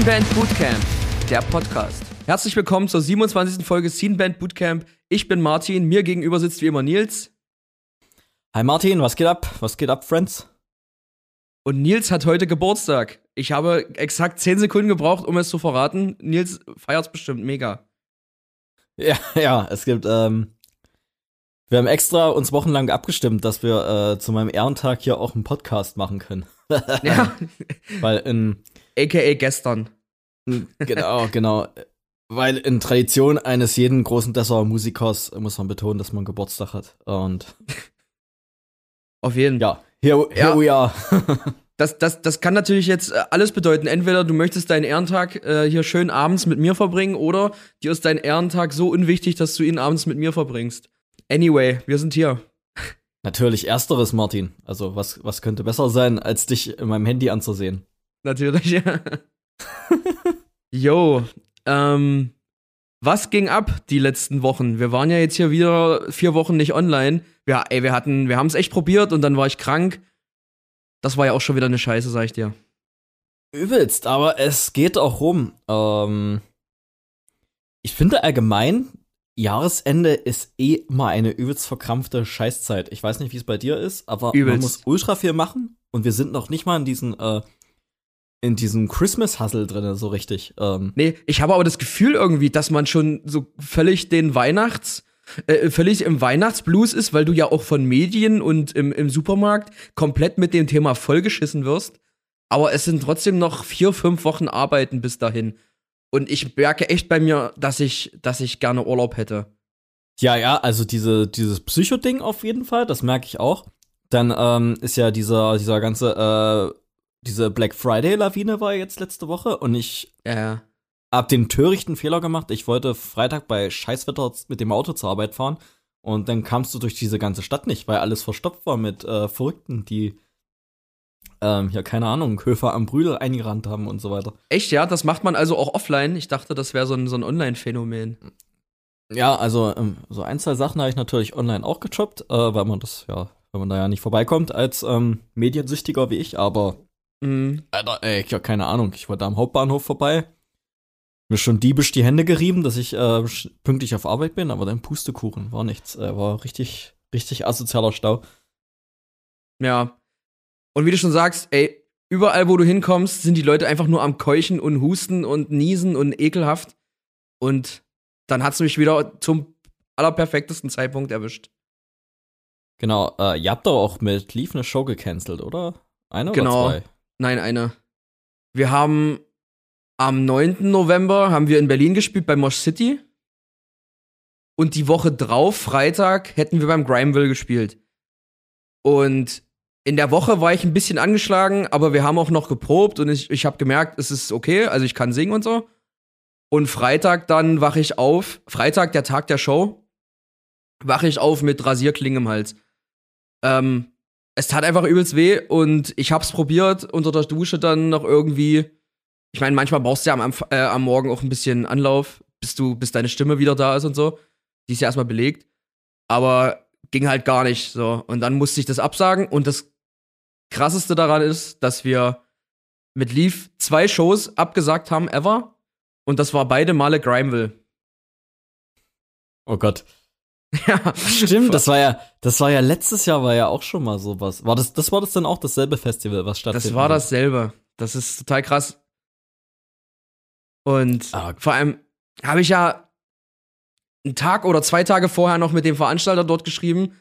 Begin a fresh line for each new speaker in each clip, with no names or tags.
Scene Band Bootcamp, der Podcast. Herzlich willkommen zur 27. Folge Scene Band Bootcamp. Ich bin Martin, mir gegenüber sitzt wie immer Nils.
Hi Martin, was geht ab? Was geht ab, Friends?
Und Nils hat heute Geburtstag. Ich habe exakt 10 Sekunden gebraucht, um es zu verraten. Nils feiert es bestimmt mega.
Ja, ja, es gibt, ähm, wir haben extra uns wochenlang abgestimmt, dass wir äh, zu meinem Ehrentag hier auch einen Podcast machen können.
ja.
Weil in.
AKA gestern.
Genau, genau. Weil in Tradition eines jeden großen Dessauer Musikers muss man betonen, dass man Geburtstag hat. Und.
Auf jeden
Fall. Ja, here, here ja. we are.
das, das, das kann natürlich jetzt äh, alles bedeuten. Entweder du möchtest deinen Ehrentag äh, hier schön abends mit mir verbringen oder dir ist dein Ehrentag so unwichtig, dass du ihn abends mit mir verbringst. Anyway, wir sind hier.
Natürlich ersteres, Martin. Also, was, was könnte besser sein, als dich in meinem Handy anzusehen?
Natürlich, ja. Yo, ähm, was ging ab die letzten Wochen? Wir waren ja jetzt hier wieder vier Wochen nicht online. Wir, ey, wir hatten, wir haben es echt probiert und dann war ich krank. Das war ja auch schon wieder eine Scheiße, sag ich dir.
Übelst, aber es geht auch rum. Ähm, ich finde allgemein, Jahresende ist eh immer eine übelst verkrampfte Scheißzeit. Ich weiß nicht, wie es bei dir ist, aber übelst. man muss ultra viel machen und wir sind noch nicht mal in diesen äh, in diesem Christmas-Hustle drin, so richtig. Ähm.
Nee, ich habe aber das Gefühl irgendwie, dass man schon so völlig den Weihnachts, äh, völlig im Weihnachtsblues ist, weil du ja auch von Medien und im, im Supermarkt komplett mit dem Thema vollgeschissen wirst. Aber es sind trotzdem noch vier, fünf Wochen Arbeiten bis dahin. Und ich merke echt bei mir, dass ich, dass ich gerne Urlaub hätte.
Ja, ja, also diese, dieses Psycho-Ding auf jeden Fall, das merke ich auch. Dann ähm, ist ja dieser, dieser ganze, äh, diese Black Friday-Lawine war jetzt letzte Woche und ich
ja.
hab den törichten Fehler gemacht. Ich wollte Freitag bei Scheißwetter mit dem Auto zur Arbeit fahren und dann kamst du durch diese ganze Stadt nicht, weil alles verstopft war mit äh, Verrückten, die ähm, ja, keine Ahnung, Höfer am Brüdel eingerannt haben und so weiter.
Echt, ja? Das macht man also auch offline? Ich dachte, das wäre so ein, so ein Online-Phänomen.
Ja, also ähm, so ein, zwei Sachen habe ich natürlich online auch gechoppt, äh, weil man das, ja, weil man da ja nicht vorbeikommt als ähm, Mediensüchtiger wie ich, aber
mhm.
Alter, ey, ich hab keine Ahnung, ich wollte am Hauptbahnhof vorbei. Mir schon diebisch die Hände gerieben, dass ich äh, pünktlich auf Arbeit bin, aber dann Pustekuchen, war nichts. Äh, war richtig, richtig asozialer Stau.
Ja, und wie du schon sagst, ey, überall, wo du hinkommst, sind die Leute einfach nur am Keuchen und Husten und Niesen und ekelhaft. Und dann hat's mich wieder zum allerperfektesten Zeitpunkt erwischt.
Genau, äh, ihr habt doch auch mit Leaf eine Show gecancelt, oder? Eine
genau.
oder zwei?
Nein, eine. Wir haben am 9. November haben wir in Berlin gespielt bei Mosh City. Und die Woche drauf, Freitag, hätten wir beim Grimeville gespielt. Und in der Woche war ich ein bisschen angeschlagen, aber wir haben auch noch geprobt und ich, ich habe gemerkt, es ist okay, also ich kann singen und so. Und Freitag dann wache ich auf, Freitag, der Tag der Show, wache ich auf mit Rasierklingen im Hals. Ähm, es tat einfach übelst weh und ich hab's probiert, unter der Dusche dann noch irgendwie. Ich meine, manchmal brauchst du ja am, äh, am Morgen auch ein bisschen Anlauf, bis du, bis deine Stimme wieder da ist und so. Die ist ja erstmal belegt. Aber ging halt gar nicht so. Und dann musste ich das absagen und das krasseste daran ist, dass wir mit Leaf zwei Shows abgesagt haben ever. Und das war beide Male Grimeville.
Oh Gott. Ja. Stimmt, das war ja, das war ja letztes Jahr war ja auch schon mal sowas. War das, das war das dann auch dasselbe Festival, was stattfindet?
Das war dasselbe. Das ist total krass. Und ah. vor allem habe ich ja einen Tag oder zwei Tage vorher noch mit dem Veranstalter dort geschrieben,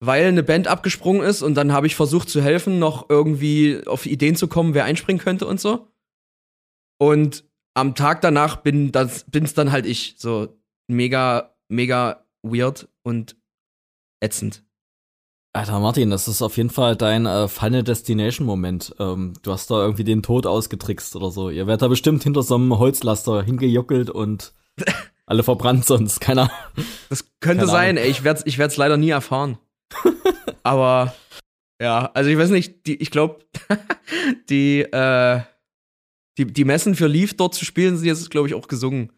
weil eine Band abgesprungen ist und dann habe ich versucht zu helfen, noch irgendwie auf Ideen zu kommen, wer einspringen könnte und so. Und am Tag danach bin das bin's dann halt ich, so mega mega weird und ätzend.
Alter Martin, das ist auf jeden Fall dein äh, Final Destination Moment. Ähm, du hast da irgendwie den Tod ausgetrickst oder so. Ihr werdet da bestimmt hinter so einem Holzlaster hingejuckelt und alle verbrannt sonst, keiner.
Das könnte Keine sein, ey, ich werd's ich werd's leider nie erfahren. Aber ja, also ich weiß nicht, die, ich glaube, die, äh, die, die Messen für Leaf dort zu spielen sind jetzt, glaube ich, auch gesungen.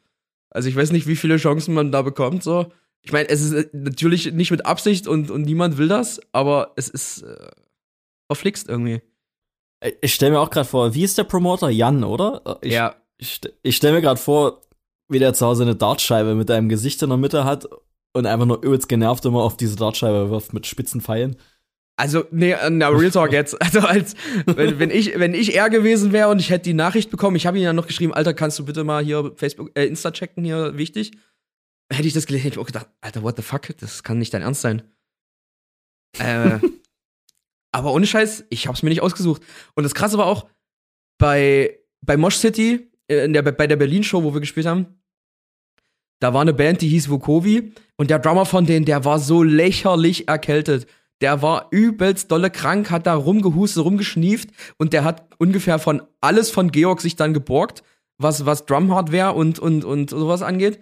Also ich weiß nicht, wie viele Chancen man da bekommt. So. Ich meine, es ist äh, natürlich nicht mit Absicht und, und niemand will das, aber es ist äh, verflixt irgendwie.
Ich stelle mir auch gerade vor, wie ist der Promoter? Jan, oder? Ich,
ja.
Ich, ich stelle mir gerade vor, wie der zu Hause eine Dartscheibe mit deinem Gesicht in der Mitte hat und einfach nur übelst genervt immer auf diese Dartscheibe wirft mit spitzen Pfeilen.
Also, nee, na, Real Talk jetzt. Also, als, wenn, wenn ich, wenn ich er gewesen wäre und ich hätte die Nachricht bekommen, ich habe ihn ja noch geschrieben, Alter, kannst du bitte mal hier Facebook, äh, Insta checken, hier, wichtig. Hätte ich das gelesen, hätte ich auch gedacht, Alter, what the fuck, das kann nicht dein Ernst sein. äh, aber ohne Scheiß, ich hab's mir nicht ausgesucht. Und das krasse war auch, bei, bei Mosh City, äh, in der, bei der Berlin-Show, wo wir gespielt haben, da war eine Band, die hieß Vukovi und der Drummer von denen, der war so lächerlich erkältet. Der war übelst dolle krank, hat da rumgehustet, rumgeschnieft und der hat ungefähr von alles von Georg sich dann geborgt, was, was Drum-Hardware und, und, und sowas angeht.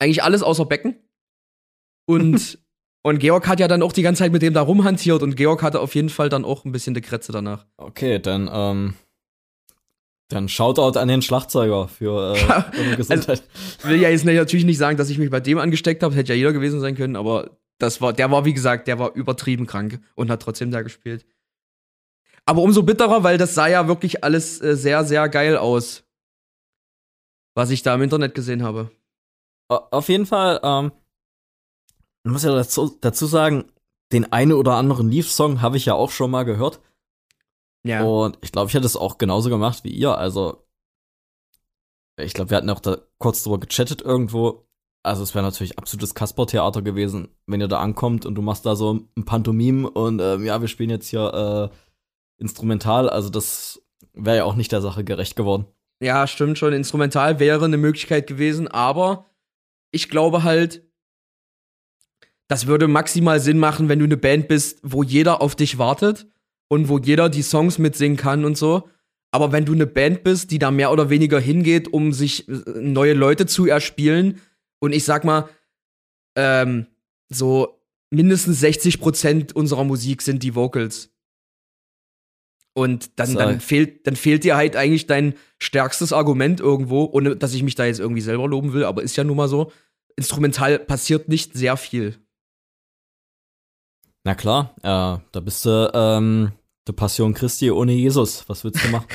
Eigentlich alles außer Becken. Und, und Georg hat ja dann auch die ganze Zeit mit dem da rumhantiert und Georg hatte auf jeden Fall dann auch ein bisschen die Kretze danach.
Okay, dann, ähm, dann Shoutout an den Schlagzeuger für äh,
also, Gesundheit. Also, will ja jetzt natürlich nicht sagen, dass ich mich bei dem angesteckt habe, hätte ja jeder gewesen sein können, aber das war, der war, wie gesagt, der war übertrieben krank und hat trotzdem da gespielt. Aber umso bitterer, weil das sah ja wirklich alles äh, sehr, sehr geil aus. Was ich da im Internet gesehen habe.
Auf jeden Fall, ähm, muss ja dazu, dazu sagen, den einen oder anderen Leaf-Song habe ich ja auch schon mal gehört. Ja. Und ich glaube, ich hätte es auch genauso gemacht wie ihr. Also, ich glaube, wir hatten auch da kurz drüber gechattet irgendwo. Also es wäre natürlich absolutes Kasper-Theater gewesen, wenn ihr da ankommt und du machst da so ein Pantomim und ähm, ja, wir spielen jetzt hier äh, instrumental. Also das wäre ja auch nicht der Sache gerecht geworden.
Ja, stimmt schon. Instrumental wäre eine Möglichkeit gewesen, aber ich glaube halt, das würde maximal Sinn machen, wenn du eine Band bist, wo jeder auf dich wartet und wo jeder die Songs mitsingen kann und so. Aber wenn du eine Band bist, die da mehr oder weniger hingeht, um sich äh, neue Leute zu erspielen, und ich sag mal, ähm, so mindestens 60 Prozent unserer Musik sind die Vocals. Und dann, dann, fehlt, dann fehlt dir halt eigentlich dein stärkstes Argument irgendwo, ohne dass ich mich da jetzt irgendwie selber loben will, aber ist ja nun mal so. Instrumental passiert nicht sehr viel.
Na klar, äh, da bist du ähm, der Passion Christi ohne Jesus. Was willst du machen?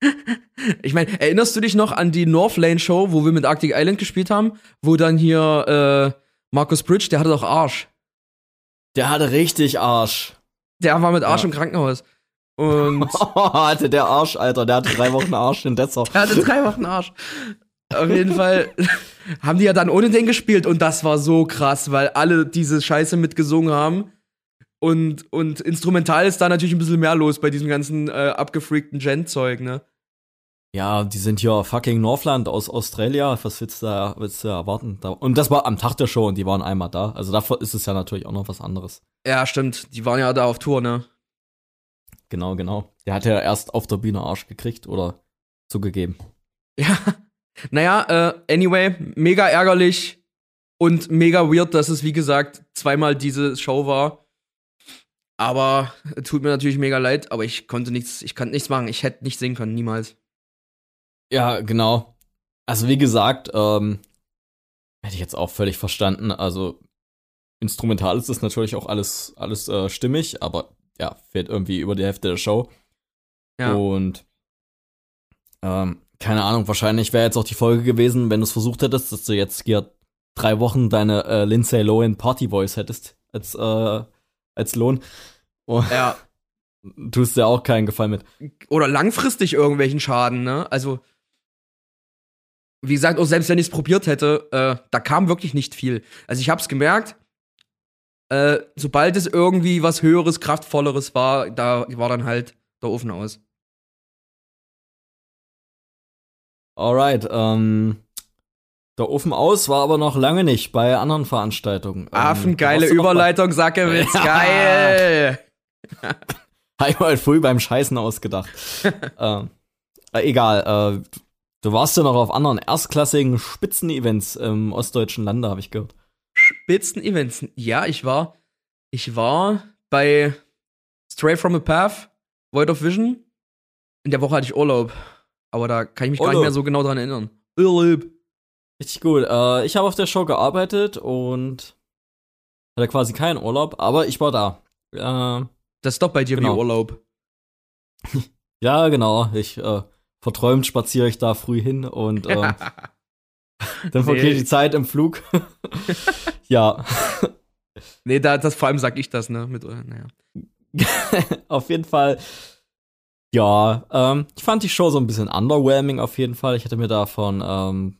ich meine, erinnerst du dich noch an die Northlane Show, wo wir mit Arctic Island gespielt haben, wo dann hier äh, Markus Bridge, der hatte doch Arsch.
Der hatte richtig Arsch.
Der war mit Arsch ja. im Krankenhaus. Und
hatte der Arsch, Alter, der hatte drei Wochen Arsch in Dessau.
Der hatte drei Wochen Arsch. Auf jeden Fall haben die ja dann ohne den gespielt und das war so krass, weil alle diese Scheiße mitgesungen haben. Und, und instrumental ist da natürlich ein bisschen mehr los bei diesem ganzen äh, abgefreakten Gen-Zeug, ne?
Ja, die sind ja fucking Northland aus Australia. Was willst du da, willst du erwarten? Und das war am Tag der Show und die waren einmal da. Also davor ist es ja natürlich auch noch was anderes.
Ja, stimmt. Die waren ja da auf Tour, ne?
Genau, genau. Der hat ja erst auf der Bühne Arsch gekriegt oder zugegeben.
Ja. Naja, äh, anyway, mega ärgerlich und mega weird, dass es, wie gesagt, zweimal diese Show war. Aber tut mir natürlich mega leid, aber ich konnte nichts, ich kann nichts machen. Ich hätte nicht singen können, niemals.
Ja, genau. Also wie gesagt, ähm, hätte ich jetzt auch völlig verstanden. Also instrumental ist das natürlich auch alles, alles äh, stimmig, aber ja, fehlt irgendwie über die Hälfte der Show. Ja. Und ähm, keine Ahnung, wahrscheinlich wäre jetzt auch die Folge gewesen, wenn du es versucht hättest, dass du jetzt hier drei Wochen deine äh, Lindsay Lohan Party Voice hättest als, äh, als Lohn. Oh. Ja. Tust dir auch keinen Gefallen mit.
Oder langfristig irgendwelchen Schaden, ne? Also wie gesagt, auch selbst wenn ich es probiert hätte, äh, da kam wirklich nicht viel. Also ich habe es gemerkt, äh, sobald es irgendwie was Höheres, Kraftvolleres war, da war dann halt der Ofen aus.
Alright, ähm, der Ofen aus war aber noch lange nicht bei anderen Veranstaltungen.
Ähm, Affengeile Überleitung, Sackewitz, ja. geil!
Einmal früh beim Scheißen ausgedacht. ähm, äh, egal, äh, Du warst ja noch auf anderen erstklassigen Spitzenevents im ostdeutschen Lande, habe ich gehört.
Spitzenevents? Ja, ich war. Ich war bei Stray from a Path, Void of Vision. In der Woche hatte ich Urlaub. Aber da kann ich mich Urlaub. gar nicht mehr so genau dran erinnern.
Urlaub. Richtig gut. Äh, ich habe auf der Show gearbeitet und hatte quasi keinen Urlaub, aber ich war da.
Äh, das ist doch bei dir genau. wie Urlaub.
Ja, genau. Ich äh, verträumt spaziere ich da früh hin und ähm, dann vergeht
Nee.
die Zeit im Flug. ja,
Nee, da, das, vor allem sag ich das, ne? Mit, naja.
auf jeden Fall. Ja, ähm, ich fand die Show so ein bisschen underwhelming auf jeden Fall. Ich hätte mir davon, ähm,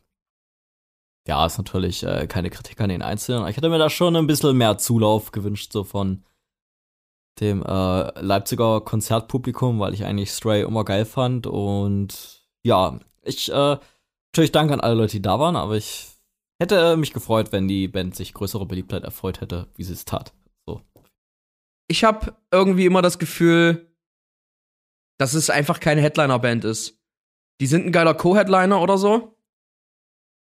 ja, ist natürlich äh, keine Kritik an den Einzelnen, ich hätte mir da schon ein bisschen mehr Zulauf gewünscht, so von dem äh, Leipziger Konzertpublikum, weil ich eigentlich Stray immer geil fand. Und ja, ich, äh, natürlich danke an alle Leute, die da waren, aber ich hätte mich gefreut, wenn die Band sich größere Beliebtheit erfreut hätte, wie sie es tat. So.
Ich habe irgendwie immer das Gefühl, dass es einfach keine Headliner-Band ist. Die sind ein geiler Co-Headliner oder so.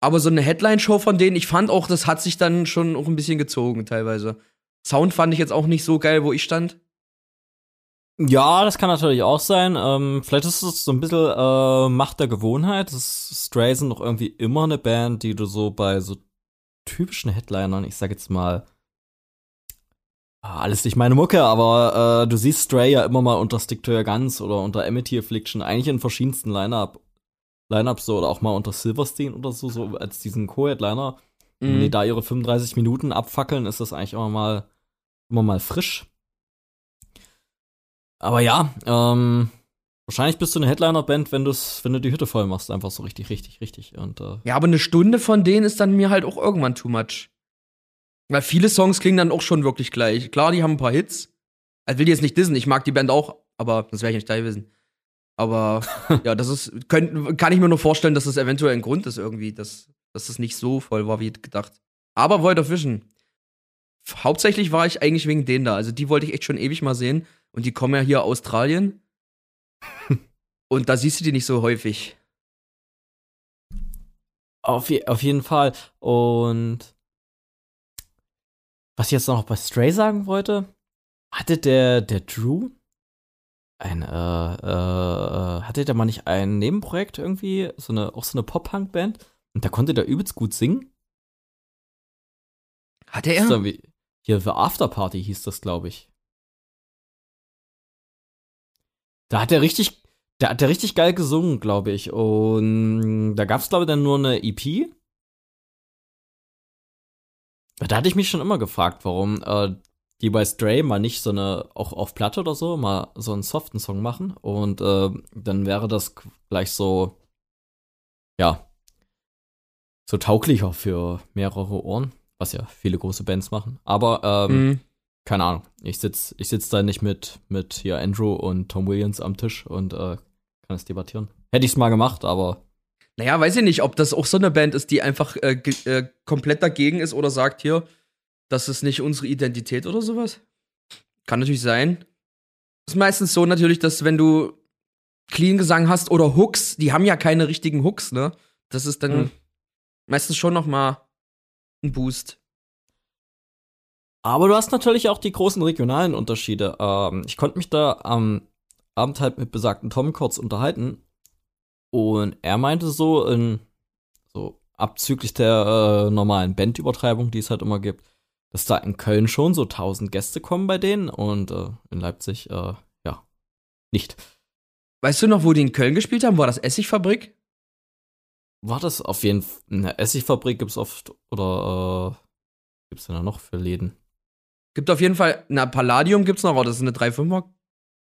Aber so eine Headline-Show von denen, ich fand auch, das hat sich dann schon auch ein bisschen gezogen teilweise. Sound fand ich jetzt auch nicht so geil, wo ich stand.
Ja, das kann natürlich auch sein. Ähm, vielleicht ist es so ein bisschen äh, Macht der Gewohnheit. Das Stray sind doch irgendwie immer eine Band, die du so bei so typischen Headlinern, ich sag jetzt mal, ah, alles nicht meine Mucke, aber äh, du siehst Stray ja immer mal unter Stick to Your Guns oder unter Amity Affliction, eigentlich in verschiedensten Line-Up, Line-Ups so oder auch mal unter Silverstein oder so, so als diesen Co-Headliner. Wenn die
Mhm.
da ihre 35 Minuten abfackeln, ist das eigentlich immer mal, immer mal frisch. Aber ja, ähm, wahrscheinlich bist du eine Headliner-Band, wenn, wenn du die Hütte voll machst. Einfach so richtig, richtig, richtig. Und äh,
Ja, aber eine Stunde von denen ist dann mir halt auch irgendwann too much. Weil viele Songs klingen dann auch schon wirklich gleich. Klar, die haben ein paar Hits. Ich will die jetzt nicht dissen, ich mag die Band auch, aber das werde ich nicht teilwissen. Aber ja, das ist, könnt, kann ich mir nur vorstellen, dass das eventuell ein Grund ist irgendwie, dass, dass das nicht so voll war wie gedacht. Aber Void of Vision. Hauptsächlich war ich eigentlich wegen denen da. Also die wollte ich echt schon ewig mal sehen. Und die kommen ja hier aus Australien. Und da siehst du die nicht so häufig.
auf, je, auf jeden Fall. Und was ich jetzt noch bei Stray sagen wollte, hatte der, der Drew ein, äh, äh, hatte der mal nicht ein Nebenprojekt irgendwie, so eine, auch so eine Pop-Punk-Band? Und da konnte der übelst gut singen.
Hatte er?
Hier für Afterparty hieß das, glaube ich. Da hat er richtig, da hat er richtig geil gesungen, glaube ich. Und da gab es, glaube ich, dann nur eine EP. Da hatte ich mich schon immer gefragt, warum äh, die bei Stray mal nicht so eine, auch auf Platte oder so, mal so einen soften Song machen. Und äh, dann wäre das gleich so, ja, so tauglicher für mehrere Ohren, was ja viele große Bands machen. Aber ähm,
Mhm.
keine Ahnung. Ich sitz, ich sitz da nicht mit, mit hier Andrew und Tom Williams am Tisch und äh, kann es debattieren. Hätte ich's mal gemacht, aber
Naja, weiß ich nicht, ob das auch so eine Band ist, die einfach äh, äh, komplett dagegen ist oder sagt hier, das ist nicht unsere Identität oder sowas. Kann natürlich sein. Ist meistens so natürlich, dass wenn du Clean Gesang hast oder Hooks, die haben ja keine richtigen Hooks, ne? Das ist dann
Mhm.
meistens schon noch mal ein Boost.
Aber du hast natürlich auch die großen regionalen Unterschiede. Ähm, ich konnte mich da am Abend halt mit besagten Tom kurz unterhalten. Und er meinte so, in, so abzüglich der äh, normalen Bandübertreibung, die es halt immer gibt, dass da in Köln schon so 1000 Gäste kommen bei denen und äh, in Leipzig, äh, ja, nicht.
Weißt du noch, wo die in Köln gespielt haben? War das Essigfabrik?
War das auf jeden Fall. Eine Essigfabrik gibt's oft, oder äh, gibt's denn da noch für Läden?
Gibt auf jeden Fall, na, Palladium gibt's noch, aber das ist eine 3-5er
Ja,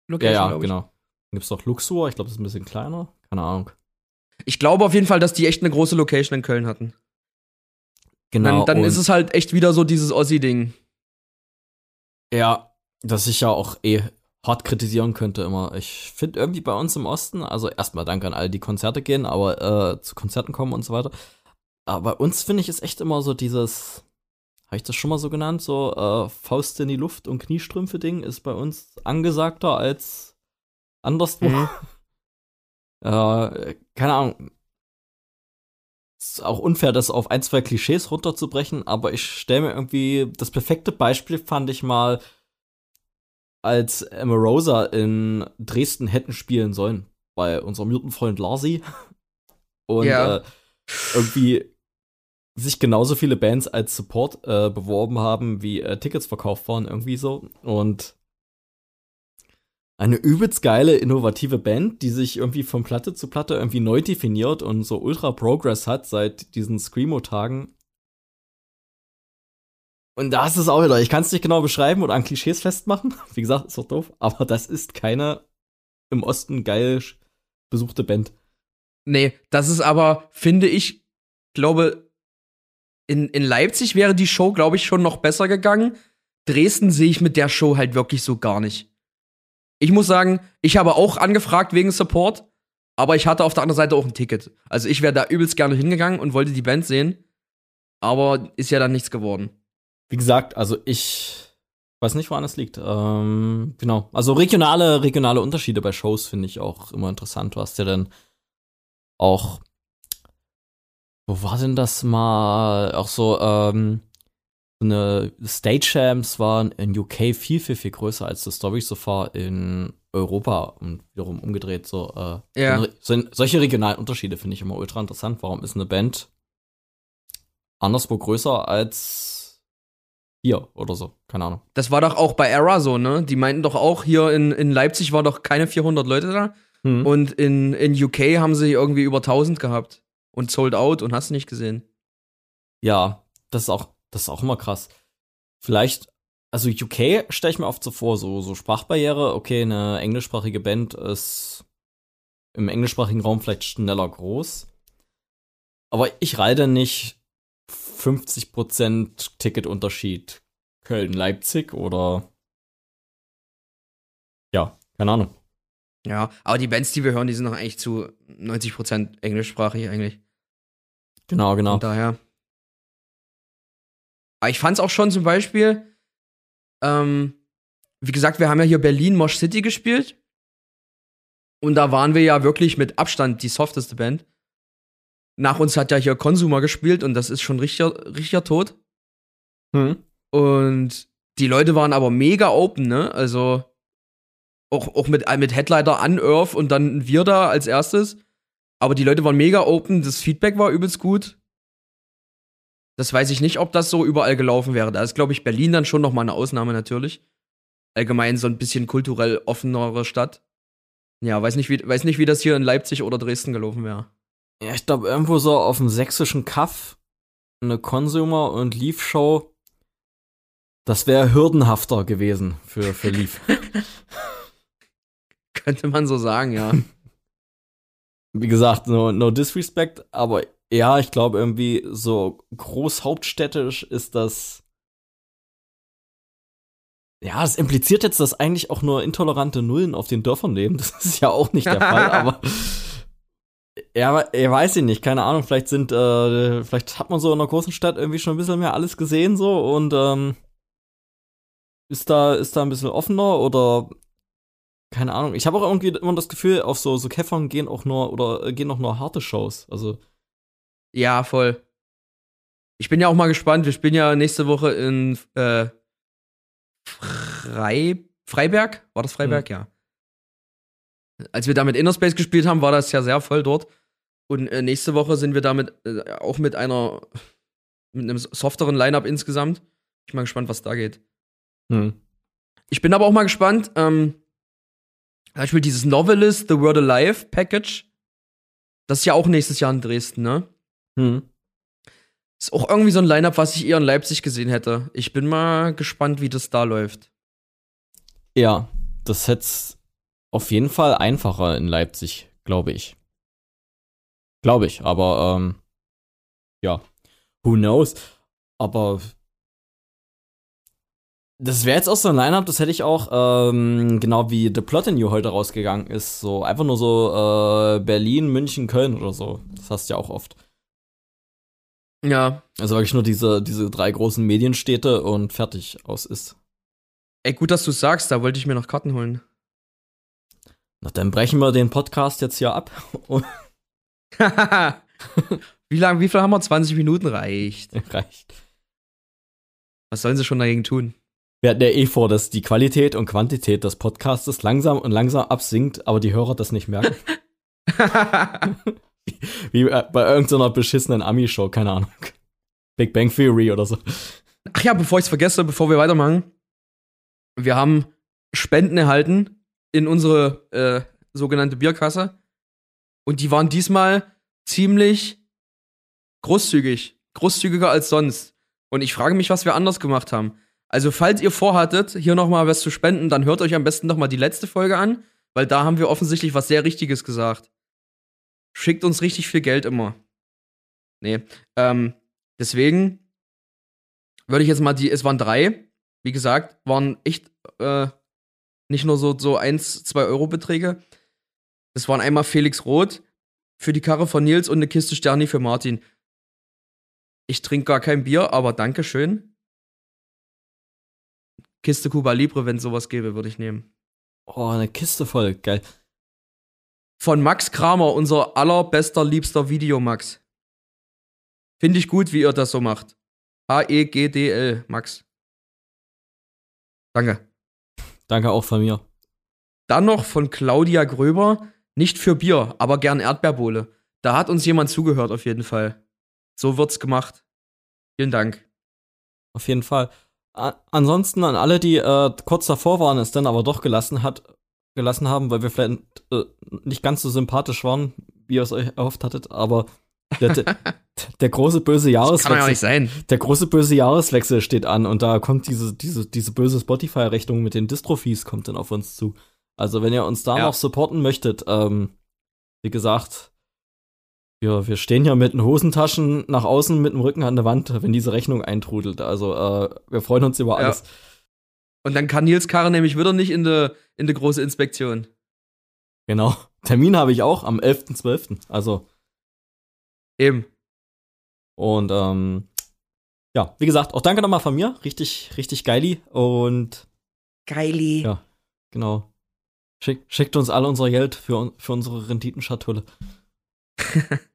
Location.
ja,
ich.
genau. Dann gibt's noch Luxor, ich glaube, das ist ein bisschen kleiner. Keine Ahnung.
Ich glaube auf jeden Fall, dass die echt eine große Location in Köln hatten.
Genau.
dann dann ist es halt echt wieder so dieses Ossi-Ding.
Ja, das ich ja auch eh hart kritisieren könnte immer. Ich finde irgendwie bei uns im Osten, also erstmal danke an alle, die Konzerte gehen, aber äh, zu Konzerten kommen und so weiter. Aber bei uns finde ich es echt immer so dieses, habe ich das schon mal so genannt, so äh, Faust in die Luft und Kniestrümpfe-Ding ist bei uns angesagter als anderswo.
Mhm.
Äh, keine Ahnung. Ist auch unfair, das auf ein, zwei Klischees runterzubrechen, aber ich stelle mir irgendwie, das perfekte Beispiel fand ich mal, als Emma Rosa in Dresden hätten spielen sollen, bei unserem Myrtenfreund Larsi. Und
Ja.
äh, irgendwie sich genauso viele Bands als Support äh, beworben haben, wie äh, Tickets verkauft waren, irgendwie so. Und eine übelst geile, innovative Band, die sich irgendwie von Platte zu Platte irgendwie neu definiert und so ultra Progress hat seit diesen Screamo-Tagen. Und da ist es auch wieder, ich kann es nicht genau beschreiben oder an Klischees festmachen. Wie gesagt, ist doch doof, aber das ist keine im Osten geil besuchte Band.
Nee, das ist aber, finde ich, glaube, in, in Leipzig wäre die Show, glaube ich, schon noch besser gegangen. Dresden sehe ich mit der Show halt wirklich so gar nicht. Ich muss sagen, ich habe auch angefragt wegen Support, aber ich hatte auf der anderen Seite auch ein Ticket. Also ich wäre da übelst gerne hingegangen und wollte die Band sehen, aber ist ja dann nichts geworden.
Wie gesagt, also ich weiß nicht, woran es liegt. Ähm, genau. Also regionale, regionale Unterschiede bei Shows finde ich auch immer interessant. Du hast ja dann auch, wo war denn das mal? Auch so, ähm, eine Stage Champs waren in UK viel, viel, viel größer als das Story so far in Europa und wiederum umgedreht. So, äh,
Ja.
so, solche regionalen Unterschiede finde ich immer ultra interessant. Warum ist eine Band anderswo größer als hier oder so? Keine Ahnung.
Das war doch auch bei Era so, ne? Die meinten doch auch, hier in, in Leipzig war doch keine 400 Leute da.
Hm.
Und in, in UK haben sie irgendwie über 1000 gehabt. Und sold out und hast nicht gesehen.
Ja, das ist auch, das ist auch immer krass. Vielleicht, also UK stelle ich mir oft so vor, so, so Sprachbarriere, okay, eine englischsprachige Band ist im englischsprachigen Raum vielleicht schneller groß. Aber ich reite nicht 50% Ticketunterschied Köln-Leipzig oder ja, keine Ahnung.
Ja, aber die Bands, die wir hören, die sind doch eigentlich zu 90% englischsprachig eigentlich.
Genau, genau.
Von daher. Aber ich fand's auch schon zum Beispiel, ähm, wie gesagt, wir haben ja hier Berlin Mosh City gespielt. Und da waren wir ja wirklich mit Abstand die softeste Band. Nach uns hat ja hier Consumer gespielt und das ist schon richtiger, richtiger tot.
Hm.
Und die Leute waren aber mega open, ne? Also auch, auch mit, mit Headliner Unearth und dann wir da als erstes. Aber die Leute waren mega open, das Feedback war übelst gut. Das weiß ich nicht, ob das so überall gelaufen wäre. Da ist, glaube ich, Berlin dann schon noch mal eine Ausnahme natürlich. Allgemein so ein bisschen kulturell offenere Stadt. Ja, weiß nicht, wie, weiß nicht, wie das hier in Leipzig oder Dresden gelaufen wäre.
Ja, ich glaube, irgendwo so auf dem sächsischen Kaff eine Consumer- und Leaf-Show. Das wäre hürdenhafter gewesen für, für Leaf.
Könnte man so sagen, ja.
Wie gesagt, no, no disrespect, aber ja, ich glaube irgendwie so großhauptstädtisch ist das. Ja, das impliziert jetzt, dass eigentlich auch nur intolerante Nullen auf den Dörfern leben. Das ist ja auch nicht der Fall, aber. Ja, aber ja, weiß ich nicht, keine Ahnung, vielleicht sind, äh, vielleicht hat man so in einer großen Stadt irgendwie schon ein bisschen mehr alles gesehen so und ähm, ist da, ist da ein bisschen offener oder keine Ahnung. Ich habe auch irgendwie immer das Gefühl, auf so, so Käffern gehen auch nur oder äh, gehen auch nur harte Shows. Also.
Ja, voll. Ich bin ja auch mal gespannt. Wir spielen ja nächste Woche in äh, Frei Freiberg. War das Freiberg? Ja. Als wir da mit Innerspace gespielt haben, war das ja sehr voll dort. Und äh, nächste Woche sind wir damit äh, auch mit einer mit einem softeren Line-up insgesamt. Ich bin mal gespannt, was da geht.
Hm.
Ich bin aber auch mal gespannt. Ähm, zum Beispiel dieses Novelist The Word Alive Package. Das ist ja auch nächstes Jahr in Dresden, ne?
Hm.
Ist auch irgendwie so ein Line-Up, was ich eher in Leipzig gesehen hätte. Ich bin mal gespannt, wie das da läuft.
Ja, das hätte auf jeden Fall einfacher in Leipzig, glaube ich. Glaube ich, aber ähm, ja, who knows? Aber das wäre jetzt auch so ein Line-Up, das hätte ich auch, ähm, genau wie The Plot in You heute rausgegangen ist. So einfach nur so äh, Berlin, München, Köln oder so. Das hast du ja auch oft.
Ja.
Also wirklich nur diese, diese drei großen Medienstädte und fertig aus ist.
Ey, gut, dass du sagst, da wollte ich mir noch Karten holen.
Na, dann brechen wir den Podcast jetzt hier ab.
wie lang, wie viel haben wir? 20 Minuten reicht.
Reicht.
Was sollen sie schon dagegen tun?
Wir hatten ja eh vor, dass die Qualität und Quantität des Podcastes langsam und langsam absinkt, aber die Hörer das nicht merken. Wie äh, bei irgendeiner beschissenen Ami-Show, keine Ahnung. Big Bang Theory oder so.
Ach ja, bevor ich es vergesse, bevor wir weitermachen. Wir haben Spenden erhalten in unsere äh, sogenannte Bierkasse. Und die waren diesmal ziemlich großzügig. Großzügiger als sonst. Und ich frage mich, was wir anders gemacht haben. Also, falls ihr vorhattet, hier nochmal was zu spenden, dann hört euch am besten nochmal die letzte Folge an, weil da haben wir offensichtlich was sehr Richtiges gesagt. Schickt uns richtig viel Geld immer. Nee. Ähm, deswegen würde ich jetzt mal die, es waren drei, wie gesagt, waren echt äh, nicht nur so, so 1, 2 Euro Beträge. Es waren einmal Felix Roth für die Karre von Nils und eine Kiste Sterni für Martin. Ich trinke gar kein Bier, aber Dankeschön. Kiste Cuba Libre, wenn es sowas gäbe, würde ich nehmen.
Oh, eine Kiste voll, geil.
Von Max Kramer, unser allerbester, liebster Videomax. Finde ich gut, wie ihr das so macht. H-E-G-D-L, Max. Danke.
Danke auch von mir.
Dann noch von Claudia Gröber, nicht für Bier, aber gern Erdbeerbohle. Da hat uns jemand zugehört, auf jeden Fall. So wird's gemacht. Vielen Dank.
Auf jeden Fall. A ansonsten an alle, die äh, kurz davor waren, es dann aber doch gelassen hat, gelassen haben, weil wir vielleicht äh, nicht ganz so sympathisch waren, wie ihr es euch erhofft hattet, aber der, der, der große böse Jahreswechsel.
Kann ja nicht sein.
Der große böse Jahreswechsel steht an und da kommt diese, diese, diese böse Spotify-Rechnung mit den Distrophies kommt dann auf uns zu. Also, wenn ihr uns da
Ja.
noch supporten möchtet, ähm, wie gesagt, wir, wir stehen ja mit den Hosentaschen nach außen mit dem Rücken an der Wand, wenn diese Rechnung eintrudelt. Also, äh, wir freuen uns über
Ja.
alles.
Und dann kann Nils Karre nämlich wieder nicht in die in die große Inspektion.
Genau. Termin habe ich auch am 11.12. Also,
Eben.
und ähm, ja, wie gesagt, auch danke nochmal von mir. Richtig, richtig geili. Und
Geili.
Ja. genau. Schick, schickt uns alle unser Geld für, für unsere Renditenschatulle.